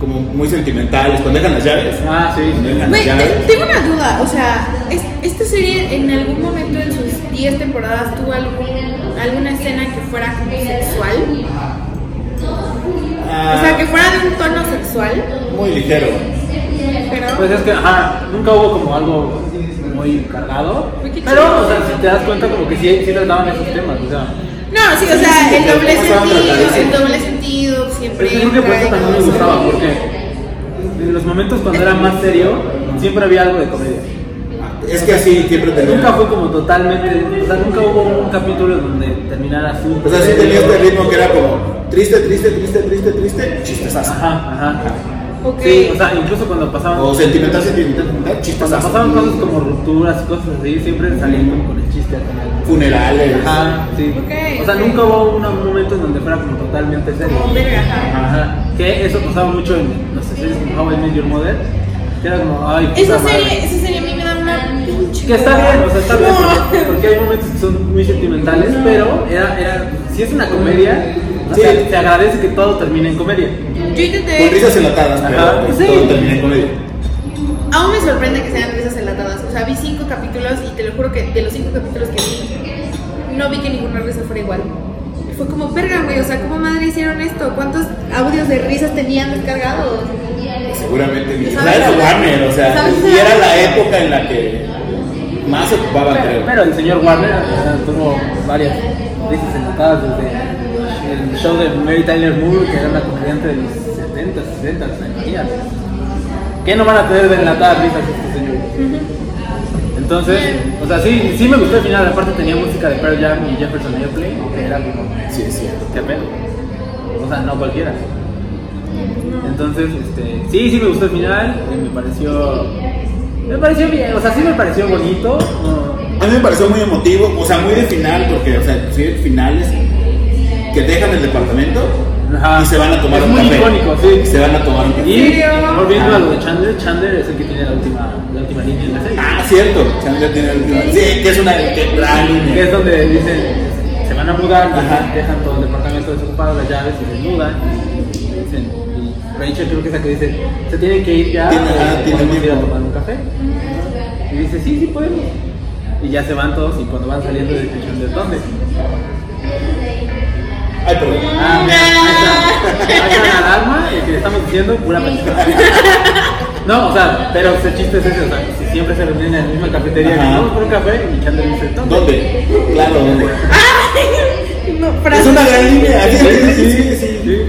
como muy sentimentales, cuando dejan las llaves. Ah, sí. Cuando dejan las llaves. te- tengo una duda, o sea, es- esta serie en algún momento en sus 10 temporadas tuvo algún, alguna escena que fuera como sexual, Ah, o sea, que fuera de un tono sexual, Muy ligero. pero... Pues es que, ajá, nunca hubo como algo muy cargado. Pero, o sea, si te das cuenta, como que sí, sí les daban esos temas, o sea. No, sí, o sea, el doble sentido, el doble sentido siempre... Pero yo creo que por eso también me gustaba, porque en los momentos cuando era más serio, siempre había algo de comedia. Es que así siempre tenía... Nunca fue como totalmente, o sea, nunca hubo un capítulo donde terminara su. O sea, sí tenía este ritmo que era como triste, triste, triste, triste, triste, chistesazo. Ajá, ajá. Ok. Sí, o sea, incluso cuando pasaban. O sentimental, sentimental, sentimental, Cuando chistesazo. pasaban cosas como rupturas y cosas así, siempre salían como con el chiste al final. Funerales. Ajá, sí. Ok, o sea, nunca hubo un momento en donde fuera como totalmente serio. Como ajá. Ajá. Que eso pasaba mucho en, no sé, series como How I Met Your Mother. Que era como, ay, puta Esa madre. serie, esa serie Que está bien, o sea, está bien, porque, porque hay momentos que son muy sentimentales, pero era, era, si es una comedia, o Sí. sea, se agradece que todo termine en comedia. Yo Con intenté... risas enlatadas, pero Ajá, pues, sí. todo termina en comedia. Aún me sorprende que sean risas enlatadas. O sea, vi cinco capítulos y te lo juro que de los cinco capítulos que vi, no vi que ninguna risa fuera igual. Fue como, verga, güey, o sea, ¿cómo madre hicieron esto? ¿Cuántos audios de risas tenían descargados? Seguramente. O ¿Sabes? era Warner, o sea, y era la época en la que más se ocupaba, Pero, creo. pero el señor Warner o sea, tuvo varias risas enlatadas desde el show de Mary Tyler Moore, que era una comediante de los 70, 60, imagínate. ¿Qué no van a tener de enlatadas risas estos señores? Entonces, o sea, sí, sí me gustó el final, aparte tenía música de Pearl Jam y Jefferson Airplane, que era como, Sí, es cierto. qué pedo. O sea, no cualquiera. Entonces, este, sí, sí me gustó el final, eh, me pareció, me pareció bien, o sea, sí me pareció bonito. A mí me pareció muy emotivo, o sea, muy de final, porque, o sea, sí, finales que dejan el departamento Ajá. y se van a tomar Es un muy café. icónico, sí. Y se van a tomar un café. Y volviendo a lo de Chandler, Chandler es el que tiene la última, la última línea en la serie. Ah, cierto, Chandler tiene el... Sí, que es una que Que línea. es donde dicen, se van a mudar, Ajá. dejan todo el departamento desocupado, las llaves y se mudan. Y dicen, y Rachel creo que es la que dice, se tienen que ir ya, Tiene- ah, o tiene podemos ir a tomar un café. Y dice, sí, sí podemos. Y ya se van todos y cuando van saliendo dice Chandler, ¿dónde? Ay, perdón. Ah, mira, ahí está. Ahí está la alarma y que le estamos diciendo pura pendejada. No, o sea, pero el chiste es ese, o sea, si siempre se reúnen en la misma cafetería, Ajá. vamos por un café y Chandler dice, ¿dónde? ¿Dónde? Claro, ¿dónde? No, Es una gran línea. Sí, Sí, sí, sí,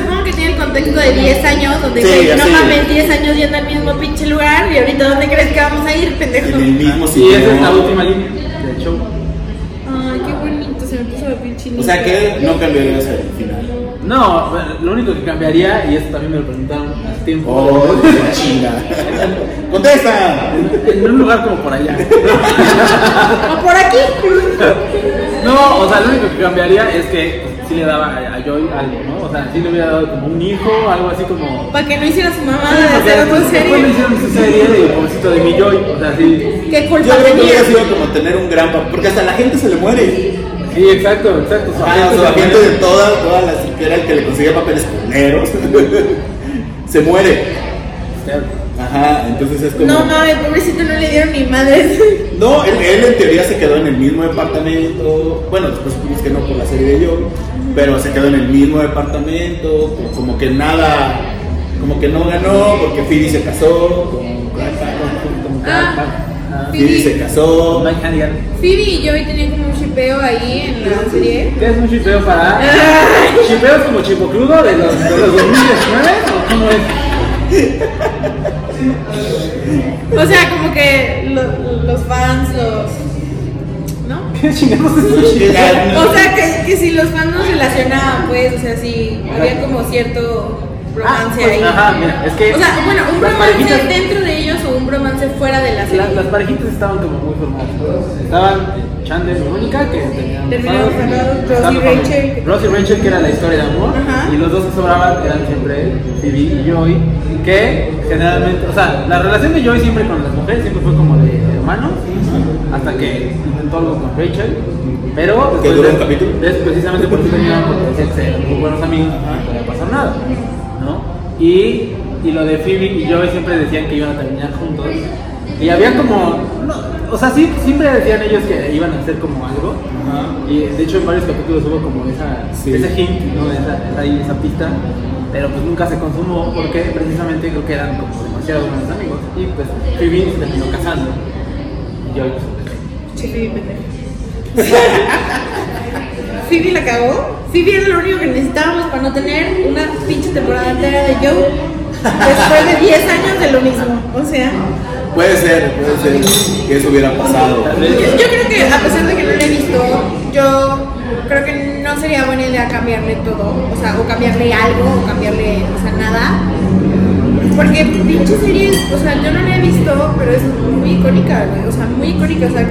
supongo que tiene el contexto de 10 años, donde Sí, güey, no mames 10 años yendo al mismo pinche lugar y ahorita ¿dónde crees que vamos a ir, pendejo? En el mismo Y sitio. esa es la última línea del show. Ay, qué bonito, se me puso la chinita. O sea que no cambiaría ese final. No, lo único que cambiaría, y esto también me lo preguntaron hace tiempo, Oh, qué chinga. ¡Contesta! en un lugar como por allá. O por aquí. No, o sea, lo único que cambiaría es que sí le daba a Joy algo, ¿no? O sea, sí le hubiera dado como un hijo, algo así como... Para que no hiciera su mamá Sí, de hacer otra serie. hicieron su serie de pobrecito de mi Joy, o sea, sí. ¿Qué Yo culpa creo que hubiera sido como tener un gran papel, porque hasta la gente se le muere. Sí, exacto, exacto. su Ah, su se agente muere. de todas, todas las que era el que le conseguía papeles culeros, se muere. Ajá, entonces es como. No mames, pobrecito, no le dieron ni madres. No, él, él en teoría se quedó en el mismo departamento. Bueno, después supimos que no por la serie de Joey, pero se quedó en el mismo departamento. como- Como que nada, como que no ganó porque Phoebe se casó. Con, Como que, Ah. ah, Phoebe se casó. Phoebe y Joey tenían como un shipeo ahí en la serie. ¿Qué es un chipeo para.? ¿Chipeo es como chipocludo de los, de los 2019? ¿O cómo es? O sea, como que lo- los fans, los. ¿No? ¿Qué chingados es chipeo? O sea, que, que si los fans nos relacionaban, pues, o sea, si había como cierto romance Ah, pues, ahí. Ajá, mira, es que. O sea, bueno, un las romance parejitas- dentro de ellos o un romance fuera de la Las, serie. las parejitas estaban como muy formadas. Estaban Chandler y Mónica, que tenían. Terminaron Ross y Rachel. Ross y Rachel, que era la historia de amor. Ajá. Y los dos que sobraban eran siempre Phoebe y Joey. Que generalmente. O sea, la relación de Joey siempre con las mujeres siempre fue como de hermanos. Hasta que algo con Rachel. Pero. ¿Que duró un capítulo? es precisamente porque que eran muy buenos amigos no podía pasar nada. ¿no? Y, y lo de Phoebe y Joey siempre decían que iban a terminar juntos. Y había como. no, o sea, sí, siempre decían ellos que iban a hacer como algo. Y de hecho en varios capítulos hubo como esa, Sí. ese hint, ¿no? Esa, esa, pista. Pero pues nunca se consumó porque precisamente creo que eran como demasiado buenos amigos. Y pues Phoebe se terminó casando. Y pues, Che, Phoebe, pendeja. Phoebe la cagó. Phoebe era lo único que necesitábamos para no tener una pinche temporada entera de Joe. Después de 10 años de lo mismo. O sea, Puede ser, puede ser que eso hubiera pasado. yo, yo creo que a pesar de que no lo he visto, yo creo que no sería buena idea cambiarle todo. O sea, o cambiarle algo, o cambiarle, o sea, nada. Porque pinche serie, o sea, yo no la he visto, pero es muy icónica, güey, o sea, muy icónica, o sea,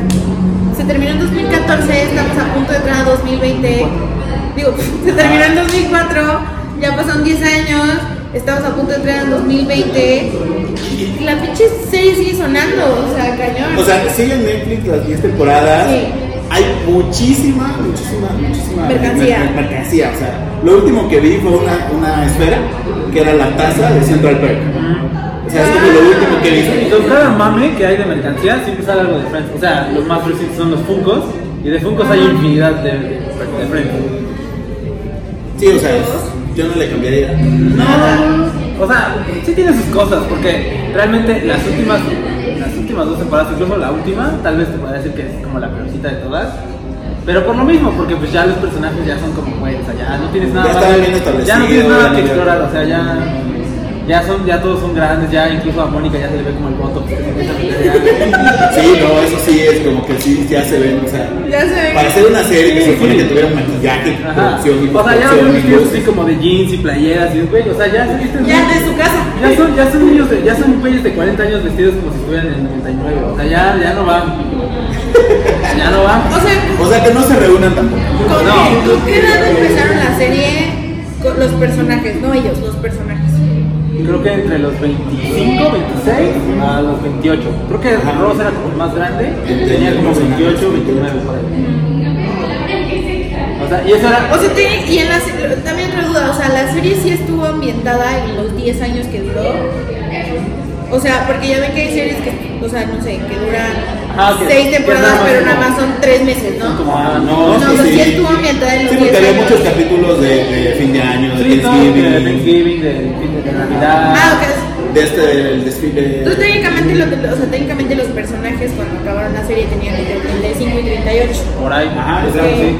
se terminó en 2014, estamos a punto de entrar a 2020, digo, se terminó en 2004, ya pasaron 10 años, estamos a punto de entrar en 2020, y la pinche serie sigue sonando, o sea, cañón. O sea, sigue en Netflix las 10 temporadas. Sí. Hay muchísima, muchísima, muchísima Mercancía. mer- mercancía. O sea, lo último que vi fue una, una esfera que era la taza de Central Perk. O sea, es como lo último que Y vi. con cada mame que hay de mercancía siempre sale algo de Friends. O sea, los más recientes son los Funkos. Y de Funkos hay infinidad de, de Friends. Sí, o sea, yo no le cambiaría. No, o sea, sí tiene sus cosas, porque realmente las últimas, últimas dos temporadas, incluso la última, tal vez te podría decir que es como la peorcita de todas. Pero por lo mismo, porque pues ya los personajes ya son como, güey, o sea, ya no tienes nada Ya más bien ya no tienes nada que explorar, o sea, ya, ya son, ya todos son grandes, ya incluso a Mónica ya se le ve como el voto. Sí, no, eso sí es como que sí, ya se ven. O sea, Ya se ven. para hacer una serie que se supone sí. que tuviera maquillaje, producción y O sea, ya vestidos luces. así como de jeans y playeras y güey, o sea, ya se visten Ya de su casa. Ya son, ya son niños de, ya son güeyes de 40 años vestidos como si estuvieran en el 99, o sea, ya, ya no van. Ya no van. O sea, O sea, que no se reúnan tampoco. ¿con, No. qué edad empezaron la serie con los personajes? No ellos, los personajes. Creo que entre los 25, 26 a los 28. Creo que. Ross era como el más grande, tenía como personajes, 28, 29 por ahí. O sea, y eso era. O sea, tiene- y en la se- también otra duda, o sea, la serie sí estuvo ambientada en los 10 años que duró. O sea, porque ya ven que hay series que, o sea, no sé, que duran Ah, que- 6 que temporadas, pero nada más son 3 meses, ¿no? como, Ah, no, No, es sí. sí estuvo ambientada en los Sí, porque 10 había muchos capítulos de, de fin de año, de Sí, no, Thanksgiving, de Thanksgiving, de, de, de Navidad. Ah, ok. de este el desfile. Entonces técnicamente, lo que- o sea, técnicamente los personajes cuando acabaron la serie tenían entre 35 y 38. Por ahí. Ajá, o sea, ok. sí.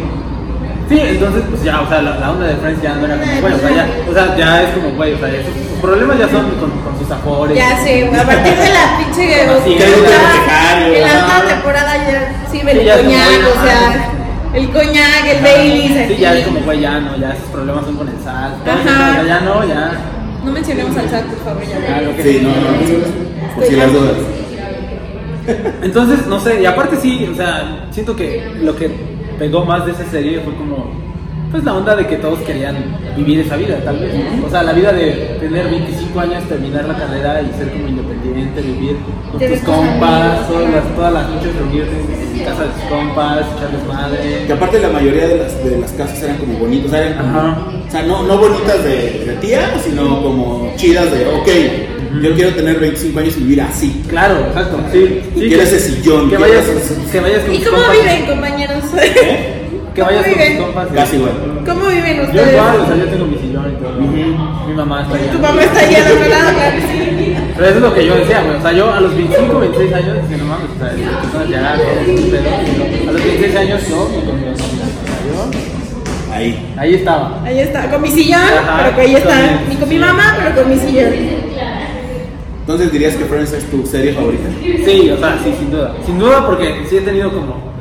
Sí, entonces, pues ya, o sea, la, la onda de Friends ya no era como, güey, o sea, ya, o sea, ya es como, güey, o sea, sus, sus problemas ya son con, con sus afores. Ya sé, a partir de la pinche Sí, en la ajá. octava temporada ya Sí, el ya coñac, güey, o sea, ajá. el coñac, el. Baileys Sí, aquí. ya es como, güey, ya no, ya sus problemas son con el sal. Ajá. ya no, ya. No mencionemos al SAT, por favor, ya. que Sí, no, no, por si las dudas. Entonces, no sé, y aparte sí, o sea, siento que lo que pegó más de esa serie fue como pues la onda de que todos querían vivir esa vida, tal vez. ¿no? O sea, la vida de tener 25 años, terminar la carrera y ser como independiente, vivir con tus compas, todas las, todas las noches reunirte en casa de tus compas, echarles madre. Que aparte la mayoría de las, de las casas eran como bonitas, eran como- Ajá. o sea, no, no bonitas de, de tía, sino como chidas de, ok, yo quiero tener 25 años y vivir así. Claro, exacto, sí. sí Quiero ese sillón, Que vayas, que vayas con ¿Y cómo viven, compañeros? Que ¿Cómo vayas con tus compas. Casi igual. ¿Cómo viven Yo ustedes? igual, o sea, yo tengo mi sillón y todo. Ujú. Mi mamá está allá. Tu mamá está ahí al otro lado, claro sí. Pero eso es lo que yo decía, güey. O sea, yo a los 25, 26 años, dije, no mames, o sea, personas ya. A los 26 años, yo, me comí novia. Ahí. Yo, Ahí estaba. Ahí está, con mi sillón, Ajá, pero que ahí está. con Ni mi- con mi mamá, pero con mi sillón. Entonces dirías que Friends es tu serie favorita. Sí, o sea, sí, sin duda. Sin duda, porque sí he tenido como.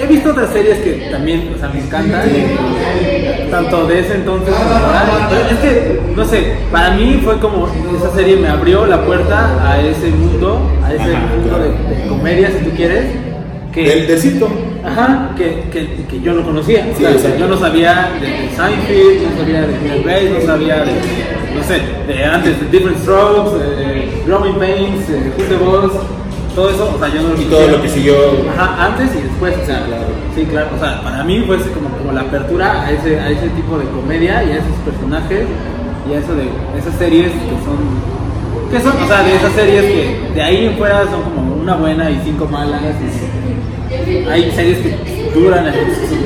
He visto otras series que también, o sea, me encantan. Tanto de ese entonces como ahora. Es que, no sé, para mí fue como. Esa serie me abrió la puerta a ese mundo, a ese Ajá, mundo claro. de, de comedia, si tú quieres. Que, sitcom. Ajá, que, que, que yo no conocía. Sí, o sea, exacto. yo no sabía de, de Seinfeld, no sabía de Will Grace, no sabía de, no sé, de antes, de Different Strokes, de Growing Pains, de Who's the Boss, todo eso, o sea, yo no lo Y todo lo que siguió. Ajá, antes y después, o sea, Claro. sí, claro, o sea, para mí fue ese como, como la apertura a ese, a ese tipo de comedia y a esos personajes y a eso de esas series que son, que son, o sea, de esas series que de ahí en fuera son como una buena y cinco malas y hay series que duran en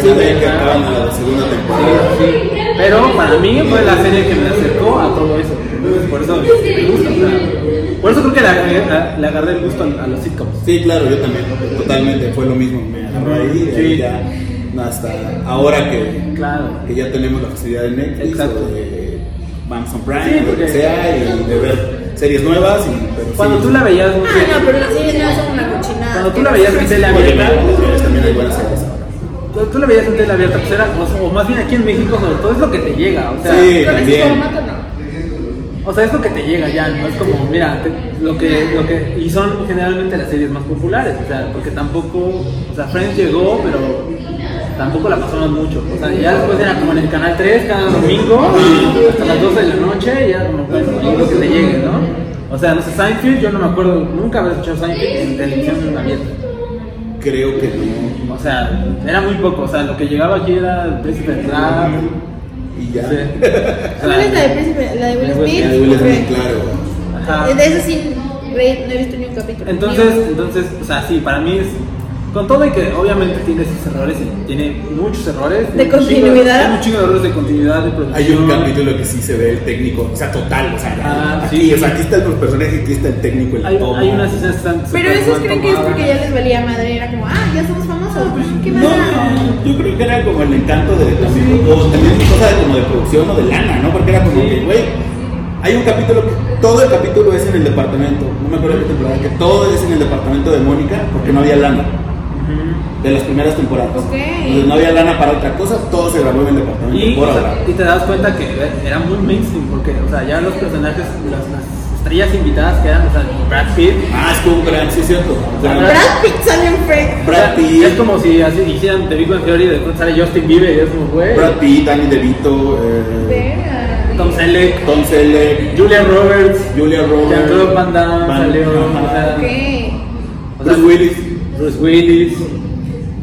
Sí, de que acaban a la segunda temporada. Sí, sí. Pero para mí fue la serie que me acercó a todo eso. Entonces, por eso me gusta. o sea, por eso creo que le agarré, a- le agarré el gusto a, los sitcoms. Sí, claro, yo también. Totalmente, fue lo mismo. Me agarró ahí, Sí. ya hasta ahora que, Claro. que ya tenemos la facilidad de Netflix Exacto. o de Amazon Prime, Sí, o lo que sea, y de ver series nuevas. Y, pero Cuando sí, tú la veías, no sé, Ah, no, pero las series no son una cochinada. Cuando tú la veías abierta, también hay buenas series cuando tú la veías en tele abierta, pues era, o, o más bien aquí en México, sobre todo es lo que te llega. O sea, Sí. También. O sea, es lo que te llega ya, no es como, mira, te- lo que, lo que, y son generalmente las series más populares, o sea, porque tampoco, o sea, Friends llegó, pero tampoco la pasamos mucho, o sea, ya después era como en el canal 3 cada domingo, hasta las 12 de la noche, y era como, ahí lo que te llegue, ¿no? O sea, no sé, Seinfeld, yo no me acuerdo, nunca haber escuchado Seinfeld en televisión abierta. Creo que no. O sea, era muy poco, o sea, lo que llegaba aquí era el príncipe rap, Y ya. sí. ¿Cuál es la de Príncipe? ¿La de Will La de Will Smith? Smith, claro. ajá. De eso sí, no he visto ni un capítulo. Entonces, entonces, o sea, sí, para mí es. Con todo y que obviamente tiene sus errores y tiene muchos errores. ¿De un chingo- continuidad? Hay un chingo de errores de continuidad, de producción. Hay un capítulo que sí se ve el técnico, o sea, total, o sea, Ah, aquí, sí. o sea, aquí está el personaje, aquí está el técnico, el Hay, toma. hay unas escenas están Pero esos creen que es porque ya les valía madre. Era como, ah, ya somos famosos. ¿Qué más? No, yo creo que era como el encanto de también, o también cosa de, como de producción o de lana, ¿no? Porque era como Sí. que, güey, hay un capítulo que todo el capítulo es en el departamento, no me acuerdo de qué temporada, que todo es en el departamento de Mónica porque no había lana de las primeras temporadas. Ok. Entonces no había lana para otra cosa, todo se grabó en el departamento Y, por o sea, ahora. y te das cuenta que era muy mainstream, porque, o sea, ya los personajes, las, las estrellas invitadas que eran, o sea, Brad Pitt. Ah, estuvo un gran, sí es cierto. gran- Brad- Brad Pitt sale en sea, Brad Pitt, Es como si así hicieran The Big Bang Theory y después sale Justin Bieber y es como, güey. Brad Pitt, Danny DeVito, eh. Tom Selleck, Tom Selleck, Julia Roberts. Julia Roberts, Jean-Claude Van Damme Van- salió, ajá. o sea, Ok. o sea, Bruce Willis. Bruce Willis.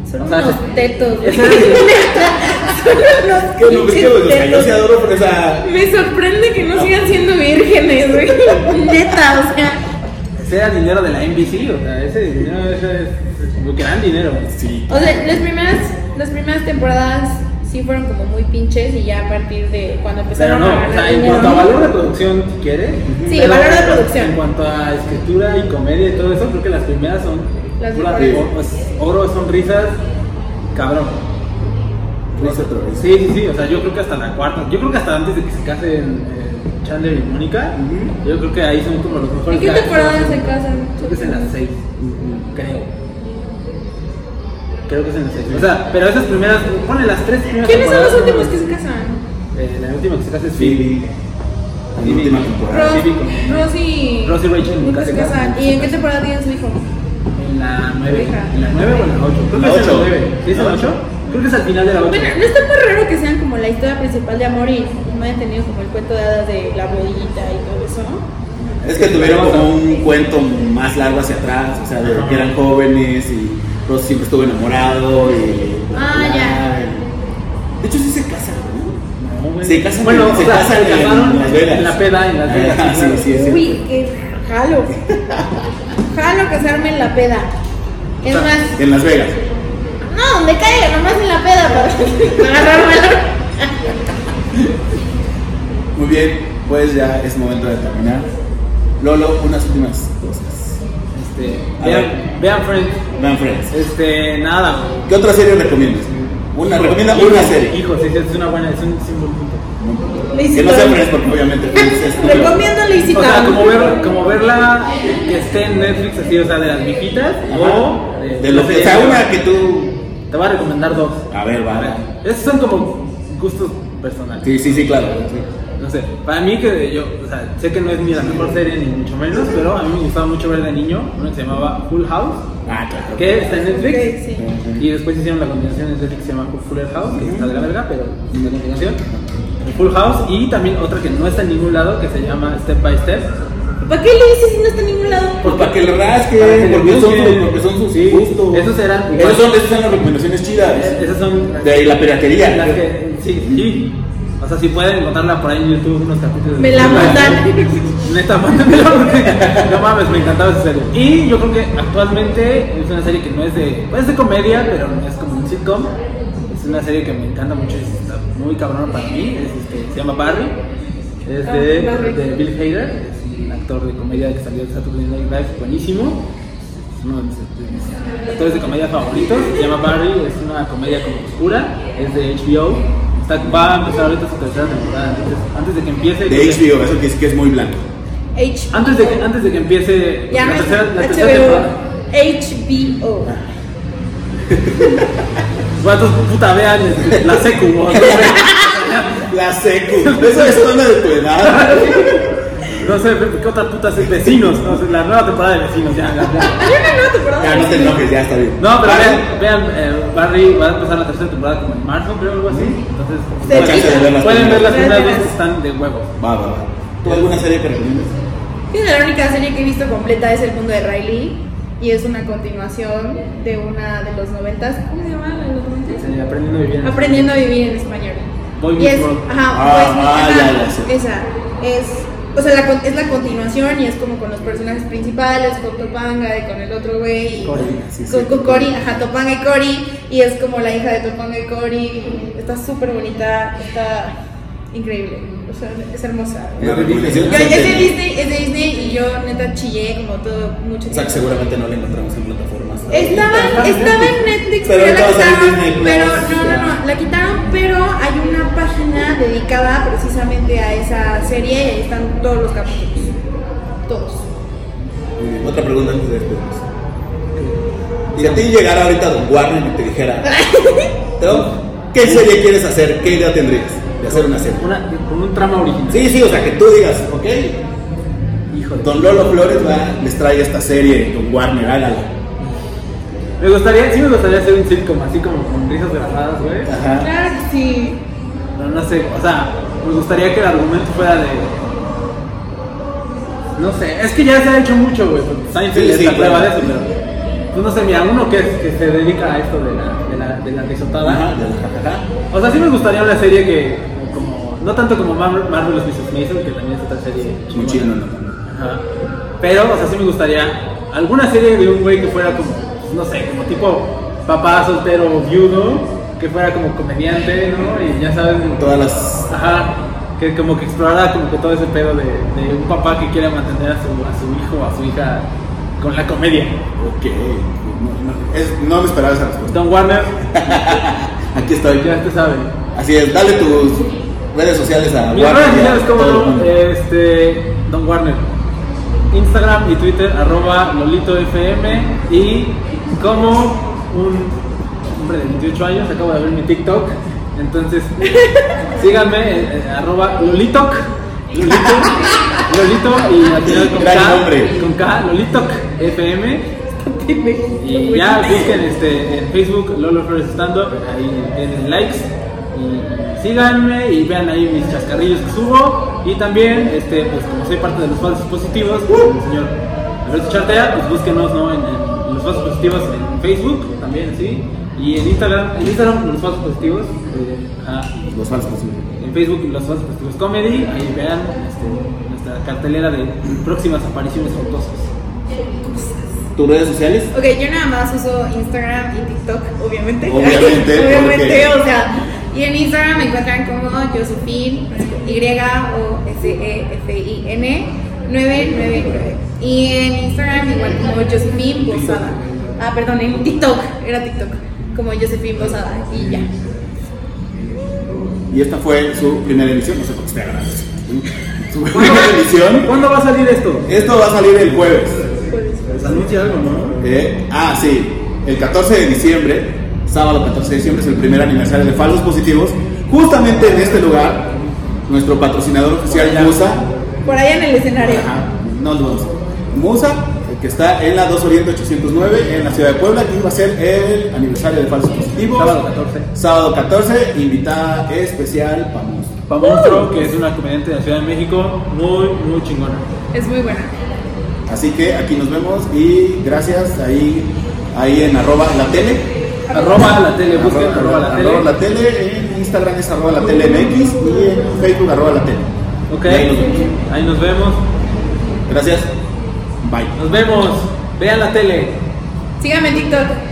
Son O sea, unos tetos. Son unos Que no, que, o yo tetos. sí adoro por esa. Me sorprende que no sigan siendo vírgenes, güey. Neta, o sea. Ese era dinero de la NBC, o sea, ese dinero ese es un gran dinero. Sí. O sea, las primeras, las primeras temporadas sí fueron como muy pinches y ya a partir de cuando Pero empezaron no, a o ganar sea, en cuanto a valor de producción, si quieres. Sí, pero valor de producción. En cuanto a escritura y comedia y todo eso, creo que las primeras son Las mejores. oro, pues, oro, sonrisas, cabrón. Risa otra vez. Sí, sí, sí, o sea, yo creo que hasta la cuarta, yo creo que hasta antes de que se casen eh, Chandler y Mónica, yo creo que ahí son como los mejores. ¿En qué temporada se casan? Creo que es en las seis, creo. Creo que es en las seis. O sea, pero esas primeras, ponle las tres primeras ¿Quiénes son los últimos que se casan? Eh, la última que se casa es Phoebe. La última temporada. Ross, Phoebe con- Ross y... Ross y Rachel nunca se casan. ¿Y en qué temporada tienen su hijo? En la 9. Hija. ¿En la 9 o en la 8? Creo que La es en la ocho. 9. ¿Sí es en la 8? Creo que es al final de la 8. Bueno, no está muy raro que sean como la historia principal de amor y no hayan tenido como el cuento de hadas de la bodeguita y todo eso, ¿no? Es que tuvieron como un cuento más largo hacia atrás, o sea, de que eran jóvenes y Ross siempre estuvo enamorado y... Ah, ya. De hecho sí se casan, ¿no? No. Se casan, bueno, en- se o sea, casan se casaron en Las Vegas. En la peda, en Las Vegas. Ah, sí, sí, es Uy, qué jalo. Jalo casarme en la peda. Es O sea, más, En Las Vegas. no, donde caiga, nomás en la peda para, para agarrar. Muy bien, pues ya es momento de terminar. Lolo, unas últimas cosas. Este, vean, vean Friends. Vean Friends. Este, nada. ¿Qué otra serie recomiendas? Una, recomienda una serie. Hijo, sí, sí, es una buena, es un, es un buen punto. Que no sea Friends porque obviamente. Recomiendo Lazy O sea, como, ver, como verla que esté en Netflix, así, o sea, de las viejitas, o de, De lo que sea una que tú. Te voy a recomendar dos. A ver, va. Esos son como gustos personales. Sí, sí, sí, claro. sí. No sé, para mí que yo, o sea, sé que no es ni la mejor serie ni mucho menos, pero a mí me gustaba mucho ver de niño una que se llamaba Full House, Ah, claro. que está en Netflix. Ok, sí. Y después hicieron la continuación en Netflix que se llama Fuller House, que está de la verga, pero es la continuación. Full House y también otra que no está en ningún lado que se llama Step by Step. ¿Para qué le dices si no está en ningún lado? Pues para que le rasquen, porque son, sus- porque son sus Sí, gustos. esos eran- Esos son, esas son las recomendaciones chidas. Eh, Esas son De la piratería. las que, sí, sí. O sea, si pueden encontrarla por ahí en YouTube, unos capítulos. Me la mandan. Neta, mándenmela porque no mames, me encantaba esa serie. Y yo creo que actualmente es una serie que no es de, es de comedia, pero no es como un sitcom. Es una serie que me encanta mucho, es, está muy cabrón para mí. Es, este, se llama Barry. Es de, Ah, de Bill Hader, es un actor de comedia que salió de Saturday Night Live, buenísimo. Es uno de mis, de mis actores de comedia favoritos. Se llama Barry, es una comedia como oscura, es de HBO. Está, va a empezar ahorita su tercera temporada, entonces antes de que empiece. De HBO, eso que es, que es muy blanco. H Antes de que, antes de que empiece Ya la, tercera, la tercera HBO. temporada. HBO. ¿Cuántos puta vean la secu? no. La secu. Eso es zona de tu edad. No sé, ¿qué otra puta es vecinos? No sé, la nueva temporada de vecinos, ya, ya, ya. Hay una nueva temporada. Ya no te enojes, ya está bien. No, pero Ah, vean, vean eh, Barry va a empezar la tercera temporada como en marzo, creo, algo así. Entonces, Sí, pueden, ver las pueden ver las primeras. dos que están de huevos. Va, va, va. ¿Tú alguna serie que recomiendas? La única serie que he visto completa es El mundo de Riley y es una continuación de una de los noventas. ¿Cómo se llama? la de los noventas? Sí, aprendiendo a vivir. en- Aprendiendo a vivir en español. Boy y es, ajá, Ah, Meets- ah, ya, ya sé. esa es, o sea, la es la continuación y es como con los personajes principales, con Topanga y con el otro güey, y Cory, sí, sí. con, con Cory, ajá, Topanga y Cory, y es como la hija de Topanga y Cory, está súper bonita, está increíble, o sea, es hermosa. Una recomendación. Yo- es de Disney, es de Disney y yo neta chillé como todo mucho O sea, que tiempo. seguramente no la encontramos en plataformas. Estaba, estaba en Netflix, Pero pero, la quitaron, pero no, no, no, la quitaron, pero hay una página dedicada precisamente a esa serie y ahí están todos los capítulos, todos. Bien. Otra pregunta antes de despedirnos. Si a ti llegara ahorita Don Warner y te dijera, "Teo, ¿qué serie quieres hacer? ¿Qué idea tendrías de hacer una serie? Una, con un trama original. Sí, sí, o sea, que tú digas, ok, Híjole. Don Lolo Flores va, les trae esta serie, Don Warner, hágala. Me gustaría, sí me gustaría hacer un sitcom así como con risas grabadas, güey. Ajá. Claro que sí. No, no sé, o sea, me gustaría que el argumento fuera de. No sé, es que ya se ha hecho mucho, güey. Seinfeld Sí, es sí, la prueba de eso, pero. Pues no sé, mira, uno que, que se dedica a esto de la, de la, de la risotada. Ajá, de la. O sea, sí me gustaría una serie que, como, no tanto como Mar- Marvelous Mrs. Mason, que también es otra serie Muy chido, no, no, no. Ajá. Pero, o sea, sí me gustaría alguna serie de un güey que fuera como, no sé, como tipo papá soltero viudo, que fuera como comediante, ¿no? Y ya saben, Todas las. ajá, que como que explorara como que todo ese pedo de, de un papá que quiere mantener a su, a su hijo o a su hija con la comedia. Ok. No, no, es- no me esperaba esa respuesta. Don Warner, Aquí estoy. ya te sabe. Así es, dale tus redes sociales a Mis Warner redes sociales como mundo. este, Don Warner. Instagram y Twitter arroba LolitoFM y como un hombre de 28 años acabo de ver mi TikTok. Entonces síganme eh, eh, arroba Lolitok. Lolito, Lolito y al final con Gran K, nombre. con K, Lolitok FM. Y ya busquen este, en Facebook Lolo Flores Stand Up, ahí tienen likes y síganme y vean ahí mis chascarrillos que subo. Y también, este, pues como soy parte de los falsos positivos, pues, el señor Alberto Chartea, pues búsquenos ¿no? en, en los falsos positivos en Facebook también, ¿sí? Y en Instagram, en Instagram los falsos positivos, eh, ajá, Los falsos. sí. en Facebook los falsos positivos comedy, ahí vean este, nuestra cartelera de próximas apariciones forzosas. ¿Tus redes sociales? Ok, yo nada más uso Instagram y TikTok, obviamente. Obviamente, obviamente, porque- o sea. Y en Instagram me encuentran como Josephine, Y-O-S-E-F-I-N 999. Y en Instagram igual como Josephine Bozada. Ah, perdón, en TikTok, era TikTok, como Josephine Bozada. Y ya. Y esta fue su primera emisión, no sé por qué estoy. Su ¿Cuándo, primera emisión. ¿Cuándo va a salir esto? Esto va a salir el jueves. Pues anuncia algo, ¿no? Eh, ah, sí, el 14 de diciembre, sábado 14 de diciembre, es el primer aniversario de Falsos Positivos. Justamente en este lugar, nuestro patrocinador oficial. Musa, Por allá en el escenario. Ajá, no lo vamos. Musa, el que está en la 2 Oriente 809 en la ciudad de Puebla, que va a ser el aniversario de Falsos Positivos. Sábado 14. Sábado 14, invitada especial para Musa. Pa Monstruo, que es una comediante de la Ciudad de México, muy, muy chingona. Es muy buena. Así que aquí nos vemos y gracias ahí, ahí en arroba la tele. Arroba la tele, busquen arroba, la tele. arroba la tele, en Instagram es arroba la tele MX y en Facebook arroba la tele. Ok, ahí nos vemos. ahí nos vemos. Gracias. Bye. Nos vemos. Vean la tele. Síganme en TikTok.